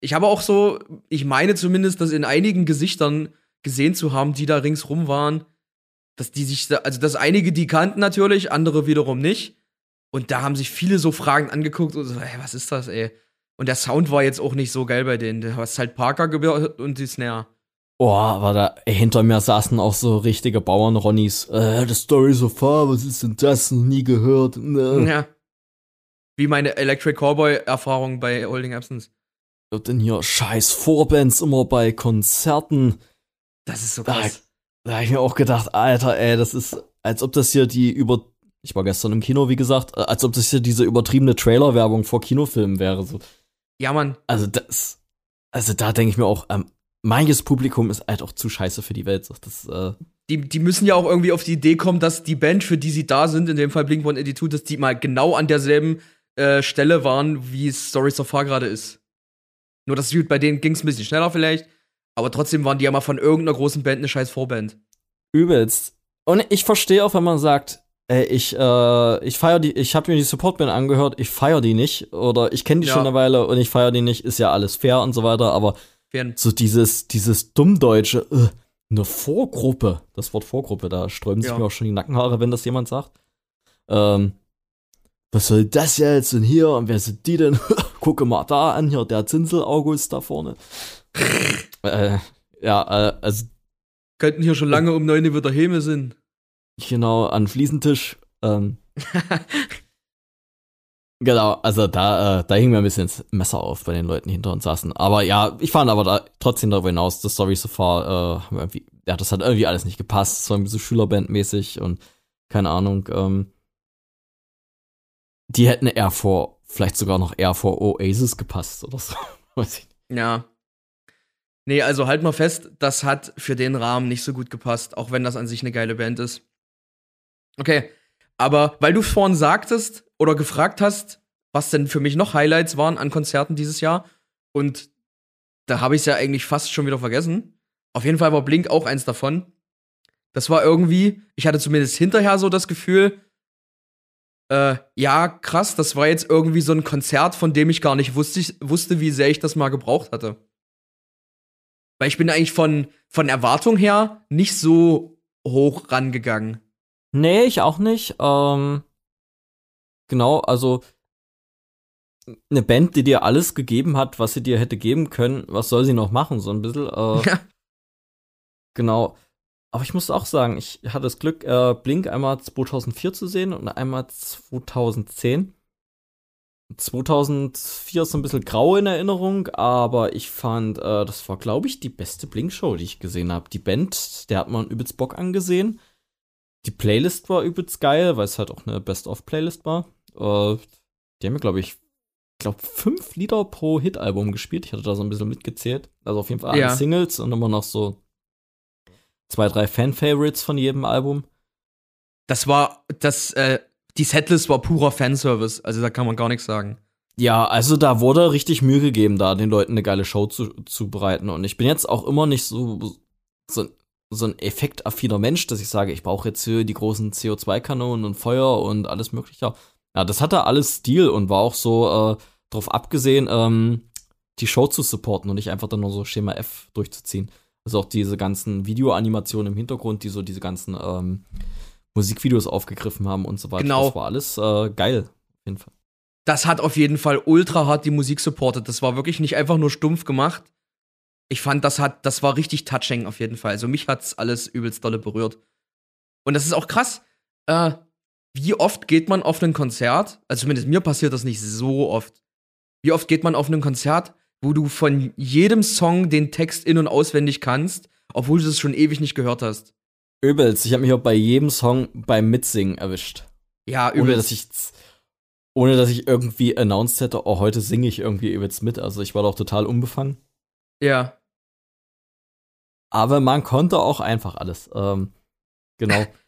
ich habe auch so, ich meine zumindest, das in einigen Gesichtern gesehen zu haben, die da ringsrum waren, dass die sich, da, also dass einige die kannten natürlich, andere wiederum nicht. Und da haben sich viele so Fragen angeguckt und so, ey, was ist das, ey? Und der Sound war jetzt auch nicht so geil bei denen. Du hast halt Parker gehört und die Snare.
Oh, aber da hinter mir saßen auch so richtige Bauern-Ronnies. Äh, the story so far, was ist denn das? Noch nie gehört. Ne.
Ja. Wie meine Electric Cowboy-Erfahrung bei Holding Absence.
Und dann hier scheiß Vorbands immer bei Konzerten.
Das ist so
Da,
krass.
da hab ich mir auch gedacht, Alter, ey, das ist, als ob das hier die über. Ich war gestern im Kino, wie gesagt, äh, als ob das hier diese übertriebene Trailer-Werbung vor Kinofilmen wäre. So.
Ja, Mann.
Also das. Also da denke ich mir auch, ähm, manches Publikum ist halt auch zu scheiße für die Welt. Das, äh,
die, die müssen ja auch irgendwie auf die Idee kommen, dass die Band, für die sie da sind, in dem Fall Blink 182, dass die mal genau an derselben äh, Stelle waren, wie Stories of Far gerade ist. Nur das bei denen ging es ein bisschen schneller vielleicht, aber trotzdem waren die ja mal von irgendeiner großen Band eine scheiß Vorband.
Übelst. Und ich verstehe auch, wenn man sagt, ey, ich, äh, ich feier die, ich habe mir die Supportband angehört, ich feier die nicht oder ich kenne die ja. schon eine Weile und ich feier die nicht, ist ja alles fair und so weiter, aber Fern. so dieses, dieses dummdeutsche, äh, eine Vorgruppe, das Wort Vorgruppe, da sträuben sich ja. mir auch schon die Nackenhaare, wenn das jemand sagt. Ähm, was soll das jetzt und hier und wer sind die denn? Gucke mal da an, hier der Zinsel August da vorne. äh, ja, äh, also
könnten hier schon lange um neun wieder Häme sind.
Genau, an Fliesentisch. Ähm, genau, also da, äh, da hing mir ein bisschen das Messer auf bei den Leuten, die hinter uns saßen. Aber ja, ich fand aber da trotzdem darüber hinaus, das Story so far, äh, irgendwie, ja, das hat irgendwie alles nicht gepasst. Es war irgendwie so Schülerbandmäßig und keine Ahnung, ähm, die hätten eher vor, vielleicht sogar noch eher vor Oasis gepasst oder so. Weiß ich
nicht. Ja. Nee, also halt mal fest, das hat für den Rahmen nicht so gut gepasst, auch wenn das an sich eine geile Band ist. Okay, aber weil du vorhin sagtest oder gefragt hast, was denn für mich noch Highlights waren an Konzerten dieses Jahr, und da habe ich es ja eigentlich fast schon wieder vergessen. Auf jeden Fall war Blink auch eins davon. Das war irgendwie, ich hatte zumindest hinterher so das Gefühl, äh, ja, krass, das war jetzt irgendwie so ein Konzert, von dem ich gar nicht wusste, wusste, wie sehr ich das mal gebraucht hatte. Weil ich bin eigentlich von, von Erwartung her nicht so hoch rangegangen.
Nee, ich auch nicht. Ähm, genau, also eine Band, die dir alles gegeben hat, was sie dir hätte geben können, was soll sie noch machen? So ein bisschen. Äh, ja. Genau. Aber ich muss auch sagen, ich hatte das Glück, äh, Blink einmal 2004 zu sehen und einmal 2010. 2004 ist so ein bisschen grau in Erinnerung, aber ich fand, äh, das war, glaube ich, die beste Blink-Show, die ich gesehen habe. Die Band, der hat man übelst Bock angesehen. Die Playlist war übelst geil, weil es halt auch eine Best-of-Playlist war. Äh, die haben mir, glaube ich, glaube fünf Lieder pro Hit-Album gespielt. Ich hatte da so ein bisschen mitgezählt. Also auf jeden Fall alle Singles und immer noch so zwei, drei Fan-Favorites von jedem Album.
Das war, das, äh, die Setlist war purer Fanservice, also da kann man gar nichts sagen.
Ja, also da wurde richtig Mühe gegeben, da den Leuten eine geile Show zu, zu bereiten. Und ich bin jetzt auch immer nicht so, so, so ein effektaffiner Mensch, dass ich sage, ich brauche jetzt hier die großen CO2-Kanonen und Feuer und alles Mögliche. Ja, das hatte alles Stil und war auch so äh, darauf abgesehen, ähm, die Show zu supporten und nicht einfach dann nur so Schema F durchzuziehen. Also auch diese ganzen Videoanimationen im Hintergrund, die so diese ganzen ähm, Musikvideos aufgegriffen haben und so weiter.
Genau.
Das war alles äh, geil, auf jeden Fall.
Das hat auf jeden Fall ultra hart die Musik supportet. Das war wirklich nicht einfach nur stumpf gemacht. Ich fand, das hat, das war richtig touching auf jeden Fall. Also mich hat's alles übelst dolle berührt. Und das ist auch krass. Äh, wie oft geht man auf ein Konzert? Also zumindest mir passiert das nicht so oft. Wie oft geht man auf ein Konzert, wo du von jedem Song den Text in- und auswendig kannst, obwohl du das schon ewig nicht gehört hast?
Übelst. Ich habe mich auch bei jedem Song beim Mitsingen erwischt.
Ja, übelst.
Ohne dass ich, ohne dass ich irgendwie announced hätte, oh, heute singe ich irgendwie übelst mit. Also ich war doch total unbefangen.
Ja.
Aber man konnte auch einfach alles. Ähm, genau.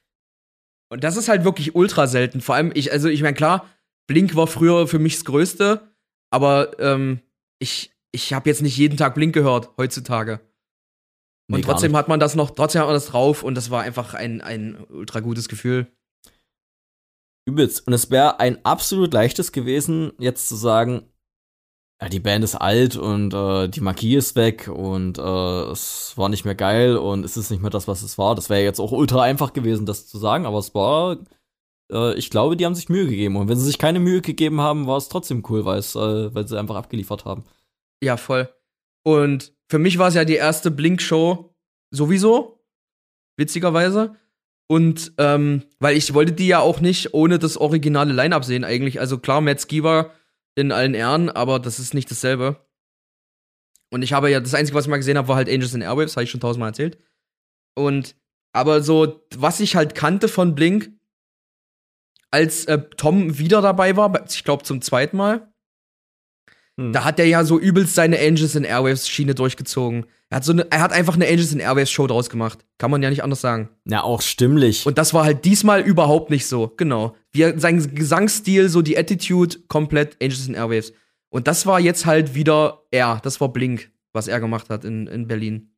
Und das ist halt wirklich ultra selten. Vor allem, ich, also ich meine, klar, Blink war früher für mich das Größte, aber ähm, ich, ich habe jetzt nicht jeden Tag Blink gehört heutzutage. Und nee, trotzdem hat man das noch, trotzdem hat man das drauf und das war einfach ein, ein ultra gutes Gefühl.
Übelst. Und es wäre ein absolut leichtes gewesen, jetzt zu sagen, ja, die Band ist alt und äh, die Magie ist weg und äh, es war nicht mehr geil und es ist nicht mehr das, was es war. Das wäre jetzt auch ultra einfach gewesen, das zu sagen, aber es war, äh, ich glaube, die haben sich Mühe gegeben. Und wenn sie sich keine Mühe gegeben haben, war es trotzdem cool, weil äh, weil sie einfach abgeliefert haben.
Ja, voll. Und für mich war es ja die erste Blink-Show sowieso, witzigerweise. Und ähm, weil ich wollte die ja auch nicht ohne das originale Line-Up sehen eigentlich. Also klar, Matt Skiver in allen Ehren, aber das ist nicht dasselbe. Und ich habe ja, das Einzige, was ich mal gesehen habe, war halt Angels in Airwaves, habe ich schon tausendmal erzählt. Und, aber so, was ich halt kannte von Blink, als äh, Tom wieder dabei war, ich glaube zum zweiten Mal, Hm. Da hat er ja so übelst seine Angels in Airwaves Schiene durchgezogen. Er hat, so eine, er hat einfach eine Angels in Airwaves Show draus gemacht. Kann man ja nicht anders sagen.
Ja, auch stimmlich.
Und das war halt diesmal überhaupt nicht so. Genau. Wie sein Gesangsstil, so die Attitude, komplett Angels in Airwaves. Und das war jetzt halt wieder er. Das war Blink, was er gemacht hat in, in Berlin.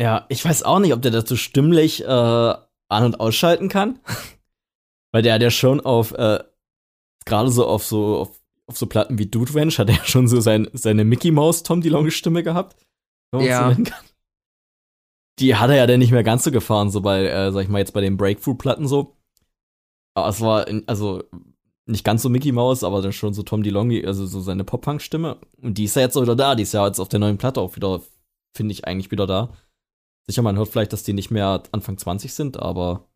Ja, ich weiß auch nicht, ob der dazu stimmlich äh, an- und ausschalten kann. Weil der hat ja schon auf, äh, gerade so auf so, auf, auf so Platten wie Dude Ranch hat er ja schon so sein, seine Mickey Mouse Tom DeLonge Stimme gehabt. Wenn man
Ja.
so nennen kann. Die hat er ja dann nicht mehr ganz so gefahren, so bei, äh, sag ich mal, jetzt bei den Breakthrough-Platten so. Aber es war, also, nicht ganz so Mickey Mouse, aber dann schon so Tom DeLonge, also so seine Pop-Punk-Stimme. Und die ist ja jetzt auch wieder da. Die ist ja jetzt auf der neuen Platte auch wieder, finde ich, eigentlich wieder da. Sicher, man hört vielleicht, dass die nicht mehr Anfang 20 sind, aber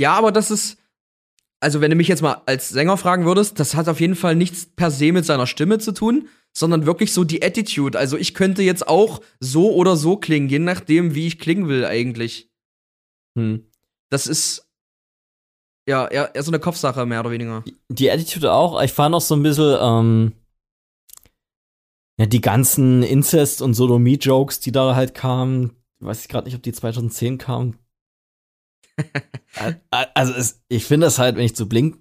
Ja, aber das ist. Also, wenn du mich jetzt mal als Sänger fragen würdest, das hat auf jeden Fall nichts per se mit seiner Stimme zu tun, sondern wirklich so die Attitude. Also, ich könnte jetzt auch so oder so klingen, je nachdem, wie ich klingen will, eigentlich.
hm.
Das ist. Ja, eher, eher so eine Kopfsache, mehr oder weniger.
die Attitude auch. Ich fand auch so ein bisschen, ähm, ja, die ganzen Incest- und Sodomie-Jokes, die da halt kamen. Weiß ich gerade nicht, ob die 2010 kamen. Ä- also, es, ich finde das halt, wenn ich zu Blink,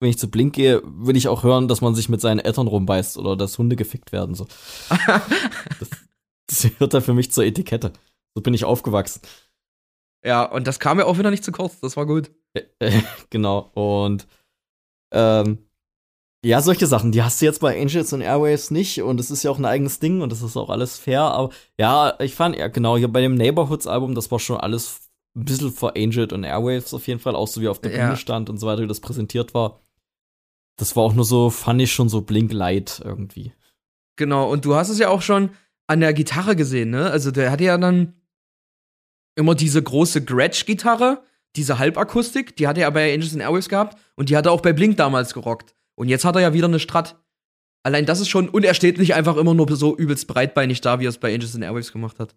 wenn ich zu Blink gehe, will ich auch hören, dass man sich mit seinen Eltern rumbeißt oder dass Hunde gefickt werden. So. Das, das gehört da für mich zur Etikette. So bin ich aufgewachsen.
ja, und das kam ja auch wieder nicht zu kurz. Das war gut.
Äh, genau. Und ähm, ja, solche Sachen, die hast du jetzt bei Angels und Airwaves nicht und es ist ja auch ein eigenes Ding und das ist auch alles fair, aber ja, ich fand, ja genau, hier bei dem Neighborhoods-Album, das war schon alles ein bisschen vor Angels und Airwaves auf jeden Fall, auch so wie auf der
Ja.
Bühne stand und so weiter, wie das präsentiert war. Das war auch nur so, fand ich schon so blink-light irgendwie.
Genau, und du hast es ja auch schon an der Gitarre gesehen, ne? Also der hatte ja dann immer diese große Gretsch-Gitarre, diese Halbakustik, die hatte er bei Angels and Airwaves gehabt und die hat er auch bei Blink damals gerockt. Und jetzt hat er ja wieder eine Strat. Allein das ist schon, und er steht nicht einfach immer nur so übelst breitbeinig da, wie er es bei Angels and Airwaves gemacht hat.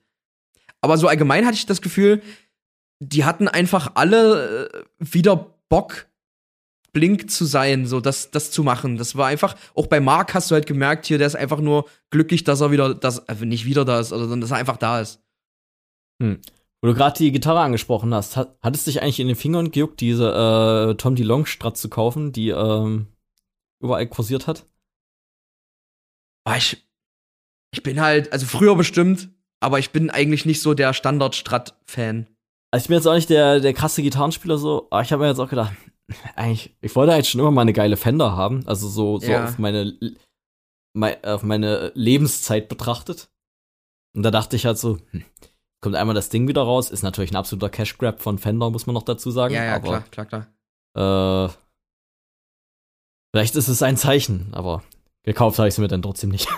Aber so allgemein hatte ich das Gefühl, die hatten einfach alle äh, wieder Bock, Blink zu sein, so das, das zu machen. Das war einfach, auch bei Mark hast du halt gemerkt, hier, der ist einfach nur glücklich, dass er wieder, dass, also nicht wieder da ist, sondern dass er einfach da ist.
Wo du gerade die Gitarre angesprochen hast, hat, hat es dich eigentlich in den Fingern gejuckt, diese äh, Tom DeLonge Strat zu kaufen, die ähm, überall kursiert hat?
Aber ich, ich bin halt, also früher bestimmt, aber ich bin eigentlich nicht so der Standard-Strat-Fan.
Also ich bin jetzt auch nicht der, der krasse Gitarrenspieler so, aber ich habe mir jetzt auch gedacht, eigentlich, ich wollte halt schon immer mal eine geile Fender haben, also so, so
Ja.
auf meine mei- auf meine Lebenszeit betrachtet. Und da dachte ich halt so, hm, kommt einmal das Ding wieder raus, ist natürlich ein absoluter Cash Grab von Fender, muss man noch dazu sagen.
Ja, ja,
aber,
klar, klar, klar.
Äh, vielleicht ist es ein Zeichen, aber gekauft habe ich sie mir dann trotzdem nicht.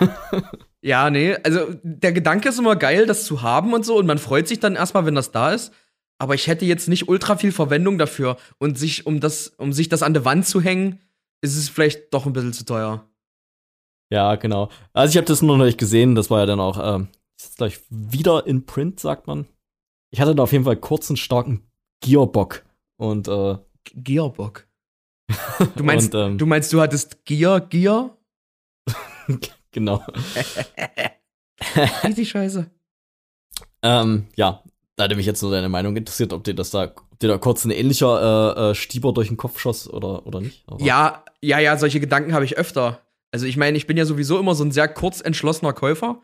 Ja, nee, also der Gedanke ist immer geil, das zu haben und so, und man freut sich dann erstmal, wenn das da ist. Aber ich hätte jetzt nicht ultra viel Verwendung dafür. Und sich, um das, um sich das an der Wand zu hängen, ist es vielleicht doch ein bisschen zu teuer.
ja, genau. Also ich habe das nur noch nicht gesehen, das war ja dann auch, ähm, ist gleich wieder in Print, sagt man. Ich hatte da auf jeden Fall kurzen, starken Gearbock. Und, äh,
Gearbock. Du meinst,
und, ähm,
du meinst, du hattest Gear, Gear?
genau.
Easy Scheiße.
ähm, ja, da hätte mich jetzt nur deine Meinung interessiert, ob dir das da, ob dir da kurz ein ähnlicher äh, äh, Stieber durch den Kopf schoss oder, oder nicht. Aber-
Ja, ja, ja, solche Gedanken habe ich öfter. Also ich meine, ich bin ja sowieso immer so ein sehr kurz entschlossener Käufer.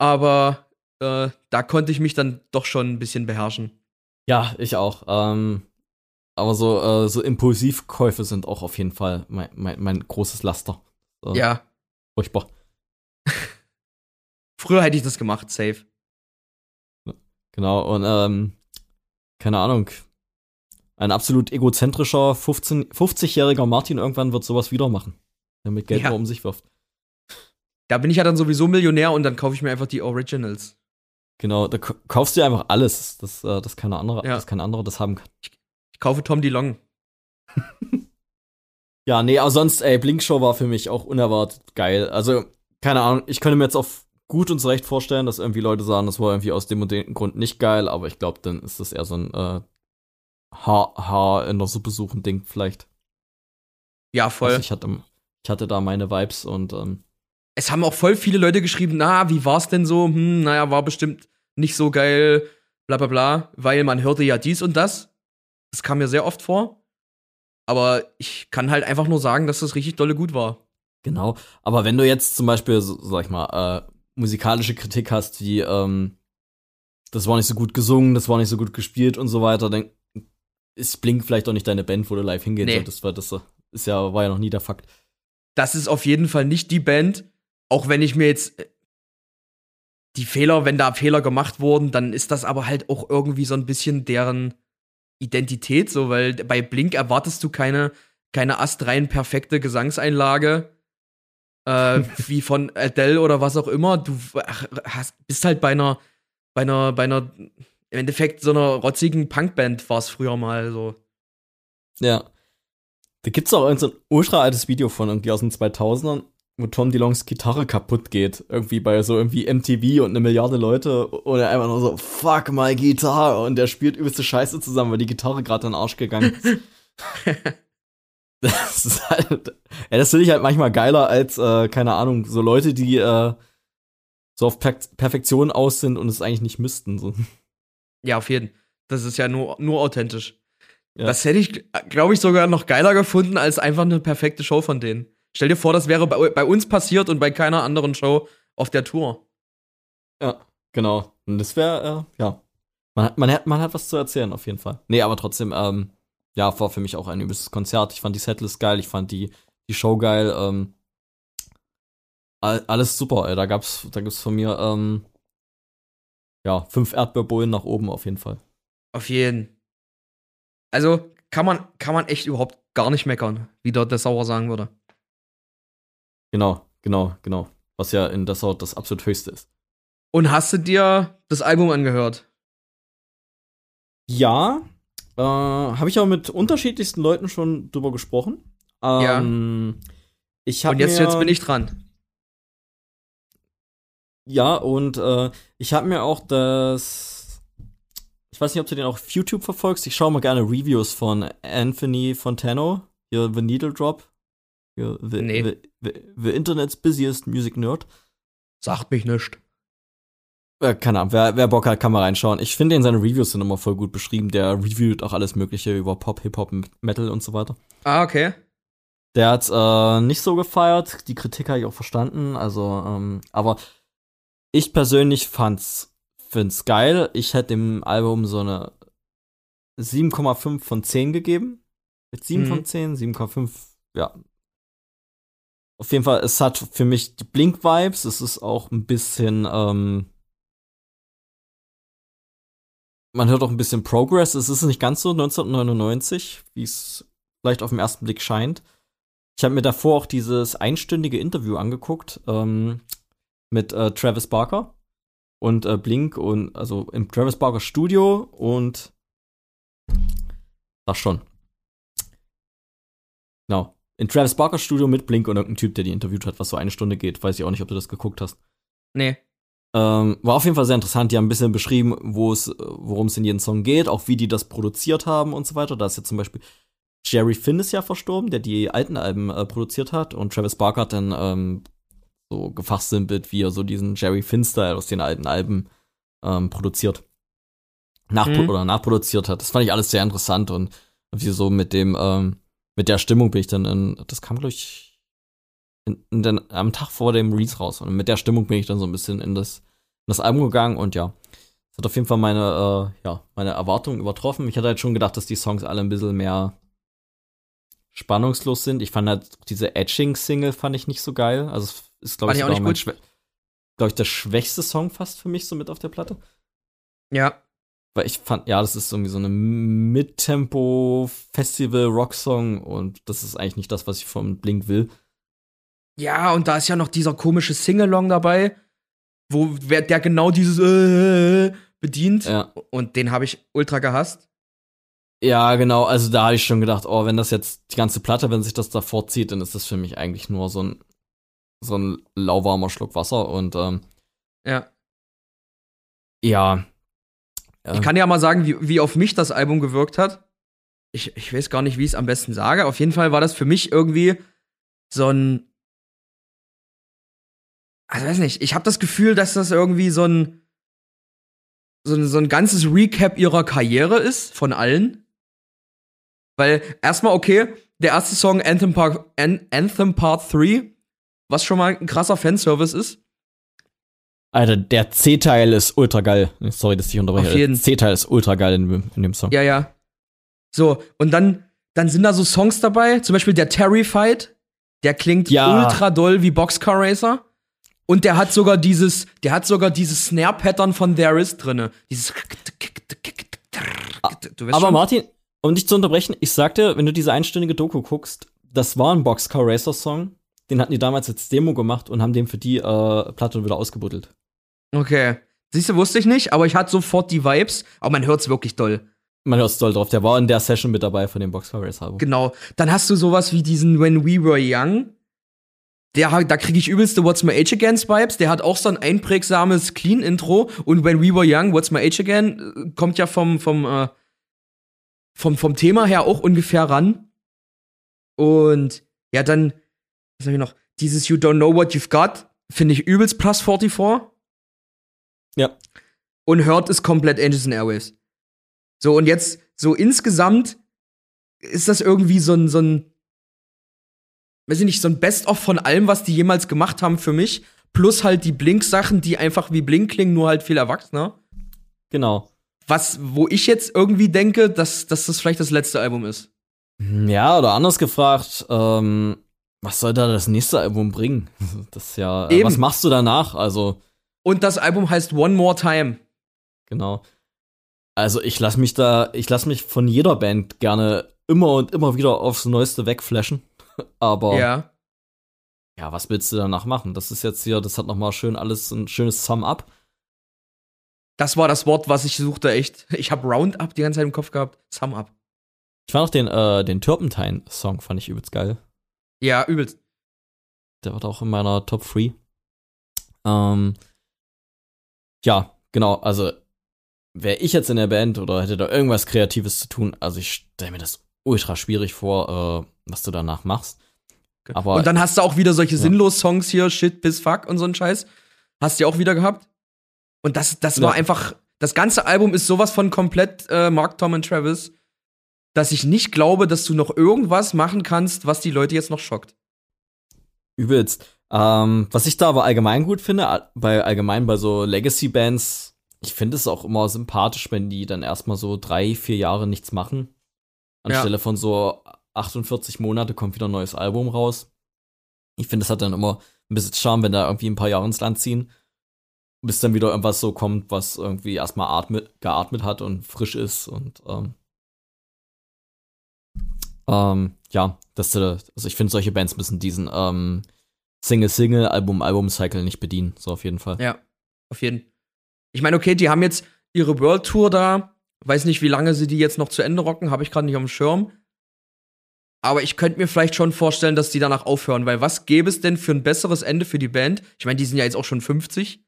Aber äh, da konnte ich mich dann doch schon ein bisschen beherrschen.
Ja, ich auch. Ähm, aber so, äh, so Impulsivkäufe sind auch auf jeden Fall mein, mein, mein großes Laster.
Ja.
Furchtbar.
Früher hätte ich das gemacht, safe.
Genau, und ähm, keine Ahnung. Ein absolut egozentrischer 15 50-jähriger Martin irgendwann wird sowas wieder machen. Der mit Geld
Ja.
nur um sich wirft.
Da bin ich ja dann sowieso Millionär und dann kaufe ich mir einfach die Originals.
Genau, da kaufst du dir einfach alles, das, äh, das keine andere,
Ja.
das kein anderer das haben kann.
Ich kaufe Tom DeLong.
Ja, nee, aber sonst, ey, Blinkshow war für mich auch unerwartet geil. Also, keine Ahnung, ich könnte mir jetzt auf gut und zurecht vorstellen, dass irgendwie Leute sagen, das war irgendwie aus dem und dem Grund nicht geil, aber ich glaube, dann ist das eher so ein äh, Haar, Haar in der Suppe suchen Ding vielleicht.
Ja, voll.
Also ich, hatte, ich hatte da meine Vibes und ähm,
es haben auch voll viele Leute geschrieben, na, wie war's denn so? Hm, naja, war bestimmt nicht so geil, bla bla bla, weil man hörte ja dies und das. Das kam mir sehr oft vor. Aber ich kann halt einfach nur sagen, dass das richtig dolle gut war.
Genau. Aber wenn du jetzt zum Beispiel, sag ich mal, äh, musikalische Kritik hast, wie, ähm, das war nicht so gut gesungen, das war nicht so gut gespielt und so weiter, dann ist Blink vielleicht auch nicht deine Band, wo du live hingehen nee. solltest, weil das ist ja, war ja noch nie der Fakt.
Das ist auf jeden Fall nicht die Band, auch wenn ich mir jetzt äh, die Fehler, wenn da Fehler gemacht wurden, dann ist das aber halt auch irgendwie so ein bisschen deren Identität, so, weil bei Blink erwartest du keine, keine astrein perfekte Gesangseinlage, äh, wie von Adele oder was auch immer. Du hast, bist halt bei einer, bei einer, bei einer, im Endeffekt so einer rotzigen Punkband war es früher mal so.
Ja. Da gibt's auch so ein ultra altes Video von irgendwie aus den 2000ern, wo Tom DeLongs Gitarre kaputt geht. Irgendwie bei so irgendwie MTV und eine Milliarde Leute. Und er einfach nur so, fuck my Gitarre. Und der spielt übelste Scheiße zusammen, weil die Gitarre gerade in den Arsch gegangen ist. das ist halt, ja, das finde ich halt manchmal geiler als, äh, keine Ahnung, so Leute, die äh, so auf per Perfektion aus sind und es eigentlich nicht müssten. So.
Ja, auf jeden. Das ist ja nur, nur authentisch. Ja. Das hätte ich, glaube ich, sogar noch geiler gefunden als einfach eine perfekte Show von denen. Stell dir vor, das wäre bei, bei uns passiert und bei keiner anderen Show auf der Tour.
Ja, genau. Und das wäre, äh, ja. Man hat, man, hat, man hat was zu erzählen, auf jeden Fall. Nee, aber trotzdem, ähm, ja, war für mich auch ein übelstes Konzert. Ich fand die Setlist geil, ich fand die, die Show geil. Ähm, alles super, ey. Da gab's, da gibt's von mir, ähm, ja, fünf Erdbeerbohlen nach oben auf jeden Fall.
Auf jeden. Also kann man, kann man echt überhaupt gar nicht meckern, wie dort der Sauer sagen würde.
Genau, genau, genau. Was ja in Dessau das absolut höchste ist.
Und hast du dir das Album angehört?
Ja, äh, habe ich auch mit unterschiedlichsten Leuten schon drüber gesprochen. Ähm,
ja. Ich und jetzt, mir, jetzt bin ich dran.
Ja, und äh, ich habe mir auch das. Ich weiß nicht, ob du den auch auf YouTube verfolgst. Ich schaue mal gerne Reviews von Anthony Fontano, hier The Needle Drop. Ja, the, nee. the, the, the, Internet's busiest music nerd.
Sagt mich nicht.
Äh, keine Ahnung, wer, wer Bock hat, kann mal reinschauen. Ich finde, in seine Reviews sind immer voll gut beschrieben. Der reviewt auch alles Mögliche über Pop, Hip-Hop, Metal und so weiter.
Ah, okay.
Der hat äh, nicht so gefeiert. Die Kritik habe ich auch verstanden. Also, ähm, aber ich persönlich fand's, find's geil. Ich hätte dem Album so eine 7,5 von 10 gegeben. Mit 7 mhm. von 10, 7,5, ja, auf jeden Fall, es hat für mich die Blink-Vibes. Es ist auch ein bisschen, ähm, man hört auch ein bisschen Progress. Es ist nicht ganz so 1999, wie es vielleicht auf den ersten Blick scheint. Ich habe mir davor auch dieses einstündige Interview angeguckt ähm, mit äh, Travis Barker und äh, Blink und also im Travis Barker Studio und das schon. Genau in Travis Barker Studio mit Blink und irgendein Typ, der die interviewt hat, was so eine Stunde geht. Weiß ich auch nicht, ob du das geguckt hast.
Nee.
Ähm, war auf jeden Fall sehr interessant. Die haben ein bisschen beschrieben, wo es, worum es in jedem Song geht, auch wie die das produziert haben und so weiter. Da ist jetzt zum Beispiel Jerry Finn ist ja verstorben, der die alten Alben äh, produziert hat und Travis Barker hat dann ähm, so gefachsimpelt, wie er so diesen Jerry Finn-Style aus den alten Alben ähm, produziert. Nachpro mhm. Oder nachproduziert hat. Das fand ich alles sehr interessant und wie so mit dem, ähm, mit der Stimmung bin ich dann in, das kam, glaube ich, den, am Tag vor dem Release raus. Und mit der Stimmung bin ich dann so ein bisschen in das, in das Album gegangen und ja, es hat auf jeden Fall meine, äh, ja, meine Erwartungen übertroffen. Ich hatte halt schon gedacht, dass die Songs alle ein bisschen mehr spannungslos sind. Ich fand halt diese Etching-Single fand ich nicht so geil. Also es ist, glaube ich, auch nicht gut. glaube ich, der schwächste Song fast für mich so mit auf der Platte.
Ja.
Weil ich fand, ja, das ist irgendwie so eine Mid-Tempo-Festival-Rock-Song und das ist eigentlich nicht das, was ich vom Blink will.
Ja, und da ist ja noch dieser komische Singalong dabei, wo wer, der genau dieses äh, bedient. Ja. Und den habe ich ultra gehasst.
Ja, genau. Also da habe ich schon gedacht, oh, wenn das jetzt die ganze Platte, wenn sich das da vorzieht, dann ist das für mich eigentlich nur so ein so ein lauwarmer Schluck Wasser und ähm,
ja.
Ja,
ja. Ich kann ja mal sagen, wie, wie auf mich das Album gewirkt hat. Ich, ich weiß gar nicht, wie ich es am besten sage. Auf jeden Fall war das für mich irgendwie so ein also weiß nicht, ich habe das Gefühl, dass das irgendwie so ein, so ein, so ein ganzes Recap ihrer Karriere ist, von allen. Weil erstmal, okay, der erste Song Anthem Part, Anthem Part 3, was schon mal ein krasser Fanservice ist.
Alter, der C-Teil ist ultra geil. Sorry, dass ich unterbreche.
Auf jeden.
Der C-Teil ist ultra geil in, in, dem Song.
Ja, ja. So, und dann, dann sind da so Songs dabei, zum Beispiel der Terrified, der klingt
Ja.
ultra doll wie Boxcar Racer. Und der hat sogar dieses, der hat sogar dieses Snare-Pattern von There Is drinne. Dieses.
Aber
schon?
Martin, um dich zu unterbrechen, ich sagte, wenn du diese einstündige Doku guckst, das war ein Boxcar Racer Song. Den hatten die damals als Demo gemacht und haben den für die äh, Platte wieder ausgebuddelt.
Okay. Siehst du, wusste ich nicht, aber ich hatte sofort die Vibes. Aber man hört's wirklich doll.
Man hört doll drauf. Der war in der Session mit dabei von dem Boxcar Racer Album.
Genau. Dann hast du sowas wie diesen When We Were Young. Der, da kriege ich übelste What's My Age Again's Vibes. Der hat auch so ein einprägsames Clean-Intro. Und When We Were Young, What's My Age Again, äh, kommt ja vom, vom, äh, vom, vom Thema her auch ungefähr ran. Und ja, dann, was hab ich noch? Dieses You Don't Know What You've Got, finde ich übelst plus 44.
Ja.
Und Hurt ist komplett Angels and Airwaves. So, und jetzt, so insgesamt ist das irgendwie so ein, so ein, weiß ich nicht, so ein Best-of von allem, was die jemals gemacht haben für mich. Plus halt die Blink-Sachen, die einfach wie Blink klingen, nur halt viel erwachsener.
Genau.
Was, wo ich jetzt irgendwie denke, dass, dass das vielleicht das letzte Album ist.
Ja, oder anders gefragt, ähm, was soll da das nächste Album bringen? Das ist ja, äh,
Eben.
was machst du danach? Also,
Und das Album heißt One More Time.
genau. Also, ich lass mich da, ich lass mich von jeder Band gerne immer und immer wieder aufs Neueste wegflashen. Aber
Ja.
ja, was willst du danach machen? Das ist jetzt hier, das hat noch mal schön alles ein schönes Sum-Up.
Das war das Wort, was ich suchte, echt. Ich habe Roundup die ganze Zeit im Kopf gehabt. Sum up.
Ich fand auch den, äh, den Turpentine-Song fand ich übelst geil.
Ja, übelst.
Der war auch in meiner Top 3. Ähm, ja, genau, also wäre ich jetzt in der Band oder hätte da irgendwas Kreatives zu tun, also ich stelle mir das ultra schwierig vor, äh, was du danach machst. Aber
und dann hast du auch wieder solche
Ja.
sinnlos Songs hier, Shit bis Fuck und so ein Scheiß. Hast du ja auch wieder gehabt. Und das, das war
Ja.
einfach, das ganze Album ist sowas von komplett äh, Mark, Tom und Travis, dass ich nicht glaube, dass du noch irgendwas machen kannst, was die Leute jetzt noch schockt.
übelst. Ähm, was ich da aber allgemein gut finde, bei allgemein bei so Legacy-Bands, ich finde es auch immer sympathisch, wenn die dann erstmal so drei, vier Jahre nichts machen. Anstelle von so 48 Monate kommt wieder ein neues Album raus. Ich finde, es hat dann immer ein bisschen Charme, wenn da irgendwie ein paar Jahre ins Land ziehen. Bis dann wieder irgendwas so kommt, was irgendwie erstmal atmet, geatmet hat und frisch ist und ähm, ähm, ja, das, also ich finde, solche Bands müssen diesen ähm, Single-Single, Album-Album-Cycle nicht bedienen, so auf jeden Fall.
Ja, auf jeden. Ich meine, okay, die haben jetzt ihre World Tour da. Weiß nicht, wie lange sie die jetzt noch zu Ende rocken, habe ich gerade nicht auf dem Schirm. Aber ich könnte mir vielleicht schon vorstellen, dass die danach aufhören, weil was gäbe es denn für ein besseres Ende für die Band? Ich meine, die sind ja jetzt auch schon 50.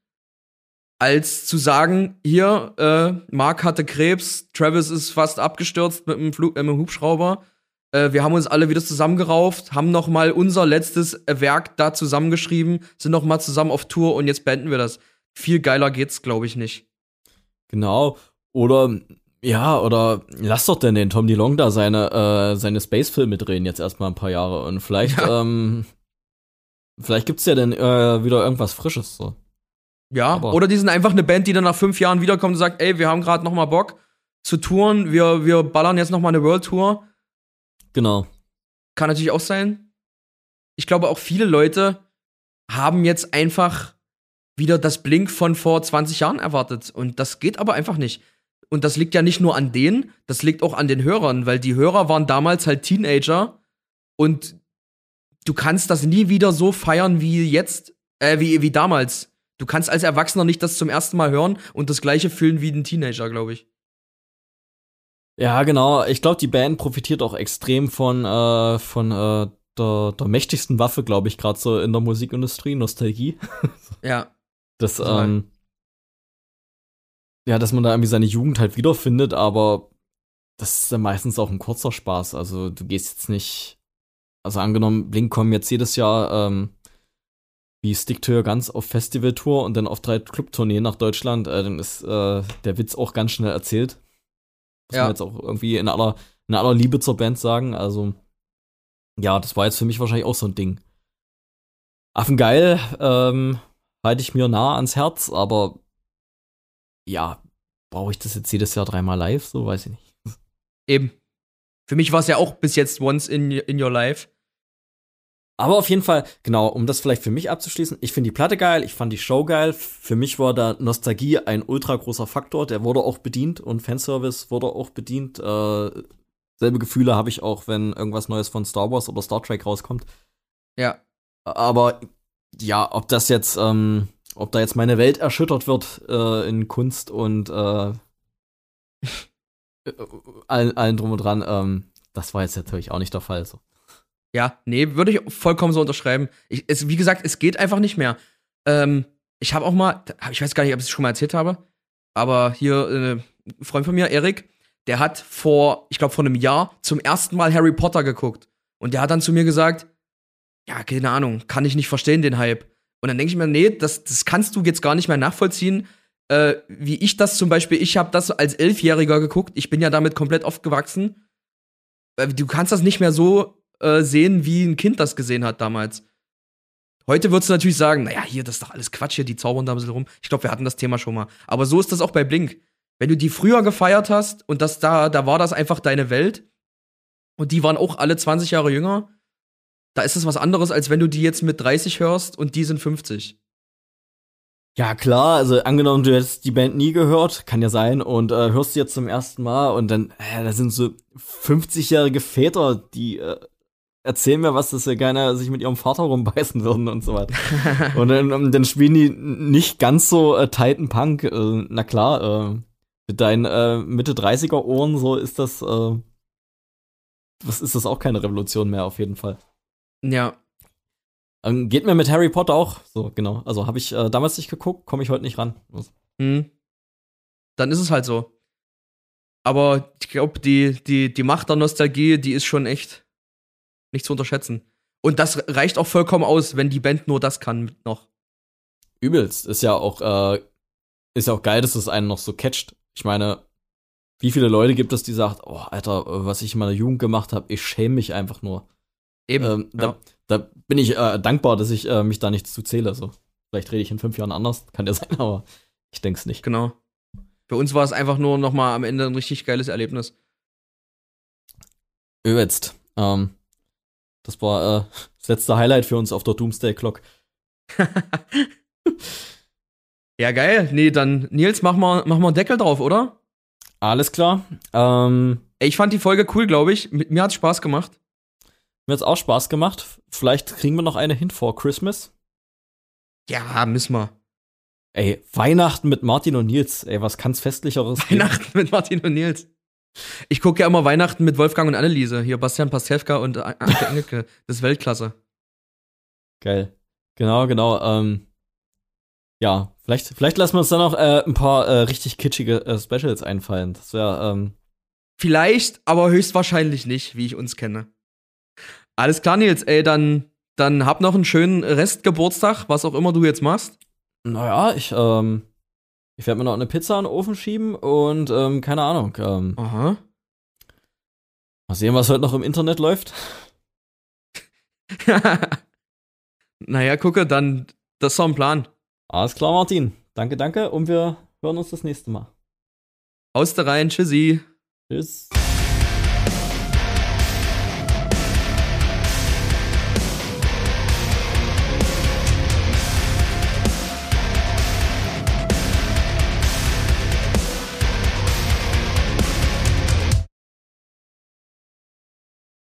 Als zu sagen, hier, äh, Mark hatte Krebs, Travis ist fast abgestürzt mit dem, Flug, äh, mit dem Hubschrauber. Äh, wir haben uns alle wieder zusammengerauft, haben noch mal unser letztes Werk da zusammengeschrieben, sind noch mal zusammen auf Tour und jetzt beenden wir das. Viel geiler geht's, glaube ich, nicht.
Genau. Oder, ja, oder lass doch denn den Tom DeLong da seine, äh, seine Space-Filme drehen jetzt erstmal ein paar Jahre und vielleicht,
Ja.
ähm, vielleicht gibt's ja dann äh, wieder irgendwas Frisches, so.
Ja,
Aber-
oder die sind einfach eine Band, die dann nach fünf Jahren wiederkommt und sagt, ey, wir haben gerade noch mal Bock zu touren, wir, wir ballern jetzt noch mal eine World Tour.
Genau.
Kann natürlich auch sein. Ich glaube, auch viele Leute haben jetzt einfach wieder das Blink von vor 20 Jahren erwartet. Und das geht aber einfach nicht. Und das liegt ja nicht nur an denen, das liegt auch an den Hörern, weil die Hörer waren damals halt Teenager und du kannst das nie wieder so feiern wie jetzt, äh, wie, wie damals. Du kannst als Erwachsener nicht das zum ersten Mal hören und das gleiche fühlen wie ein Teenager, glaube ich.
Ja, genau. Ich glaube, die Band profitiert auch extrem von, äh, von äh, der, der mächtigsten Waffe, glaube ich, gerade so in der Musikindustrie, Nostalgie.
Ja.
Das, ähm, ja, dass man da irgendwie seine Jugend halt wiederfindet, aber das ist dann meistens auch ein kurzer Spaß. Also du gehst jetzt nicht, also angenommen, Blink kommen jetzt jedes Jahr ähm, wie Stick to Your Guns auf Festivaltour und dann auf drei Clubtourneen nach Deutschland, äh, dann ist äh, der Witz auch ganz schnell erzählt. Muss
Ja.
man jetzt auch irgendwie in aller, in aller Liebe zur Band sagen. Also, ja, das war jetzt für mich wahrscheinlich auch so ein Ding. Affengeil, ähm, halte ich mir nah ans Herz, aber ja, brauche ich das jetzt jedes Jahr dreimal live? So weiß ich nicht.
Eben. Für mich war es ja auch bis jetzt once in, in your life.
Aber auf jeden Fall, genau, um das vielleicht für mich abzuschließen, ich finde die Platte geil, ich fand die Show geil. Für mich war da Nostalgie ein ultra großer Faktor, der wurde auch bedient und Fanservice wurde auch bedient. Äh, selbe Gefühle habe ich auch, wenn irgendwas Neues von Star Wars oder Star Trek rauskommt.
Ja.
Aber ja, ob das jetzt, ähm, ob da jetzt meine Welt erschüttert wird äh, in Kunst und äh, allen, allen drum und dran, ähm, das war jetzt natürlich auch nicht der Fall. So.
Ja, nee, würde ich vollkommen so unterschreiben. Ich, es, wie gesagt, es geht einfach nicht mehr. Ähm, ich habe auch mal, ich weiß gar nicht, ob ich es schon mal erzählt habe, aber hier äh, ein Freund von mir, Erik, der hat vor, ich glaube vor einem Jahr zum ersten Mal Harry Potter geguckt und der hat dann zu mir gesagt, ja, keine Ahnung, kann ich nicht verstehen den Hype. Und dann denke ich mir, nee, das, das kannst du jetzt gar nicht mehr nachvollziehen, äh, wie ich das zum Beispiel, ich habe das als Elfjähriger geguckt, ich bin ja damit komplett aufgewachsen. Äh, Du kannst das nicht mehr so äh, sehen, wie ein Kind das gesehen hat damals. Heute würdest du natürlich sagen, naja, hier, das ist doch alles Quatsch hier, die zaubern da ein bisschen rum. Ich glaube, wir hatten das Thema schon mal. Aber so ist das auch bei Blink. Wenn du die früher gefeiert hast und das da, da war das einfach deine Welt und die waren auch alle 20 Jahre jünger, da ist es was anderes, als wenn du die jetzt mit 30 hörst und die sind 50.
Ja, klar, also angenommen, du hättest die Band nie gehört, kann ja sein, und äh, hörst sie jetzt zum ersten Mal und dann, äh, da sind so 50-jährige Väter, die äh, erzählen mir was, dass sie gerne sich mit ihrem Vater rumbeißen würden und so weiter. und dann, ähm, dann spielen die nicht ganz so äh, tighten Punk. Äh, na klar, äh, mit deinen äh, Mitte 30er Ohren, so ist das, äh, was ist das auch keine Revolution mehr auf jeden Fall.
Ja,
Ähm, geht mir mit Harry Potter auch so, genau. Also habe ich äh, damals nicht geguckt, komme ich heute nicht ran. Also,
hm. dann ist es halt so. Aber ich glaube, die, die, die Macht der Nostalgie, die ist schon echt nicht zu unterschätzen. Und das reicht auch vollkommen aus, wenn die Band nur das kann noch.
übelst. Ist ja auch, äh, ist ja auch geil, dass es einen noch so catcht. Ich meine, wie viele Leute gibt es, die sagt, oh, Alter, was ich in meiner Jugend gemacht habe, ich schäme mich einfach nur.
Eben.
Ähm,
ja.
da, da bin ich äh, dankbar, dass ich äh, mich da nicht zu zähle. So. Vielleicht rede ich in fünf Jahren anders, kann ja sein, aber ich denke es nicht.
Genau. Für uns war es einfach nur noch mal am Ende ein richtig geiles Erlebnis.
Übelst. Ähm, das war äh, das letzte Highlight für uns auf der Doomsday Clock.
Ja, geil. Nee, dann, Nils, mach mal, mach mal einen Deckel drauf, oder?
Alles klar. Ähm,
Ich fand die Folge cool, glaube ich. Mit, mir hat's Spaß gemacht.
Mir hat's auch Spaß gemacht. Vielleicht kriegen wir noch eine hin vor Christmas.
Ja, müssen wir.
Ey, Weihnachten mit Martin und Nils. Ey, was kann's festlicheres geben?
Weihnachten mit Martin und Nils. Ich gucke ja immer Weihnachten mit Wolfgang und Anneliese. Hier Bastian Pastewka und An- Anke Engelke. Das ist Weltklasse.
Geil. Genau, genau. Ähm, ja, vielleicht, vielleicht lassen wir uns dann noch äh, ein paar äh, richtig kitschige äh, Specials einfallen. Das wäre, ähm,
Vielleicht, aber höchstwahrscheinlich nicht, wie ich uns kenne. Alles klar, Nils. Ey, dann, dann hab noch einen schönen Restgeburtstag, was auch immer du jetzt machst.
naja, ich, ähm, ich werde mir noch eine Pizza in den Ofen schieben und, ähm, keine Ahnung, ähm,
Aha.
mal sehen, was heute noch im Internet läuft.
naja, gucke, dann, das ist doch ein Plan.
Alles klar, Martin. Danke, danke und wir hören uns das nächste Mal.
Haust da rein, tschüssi.
Tschüss.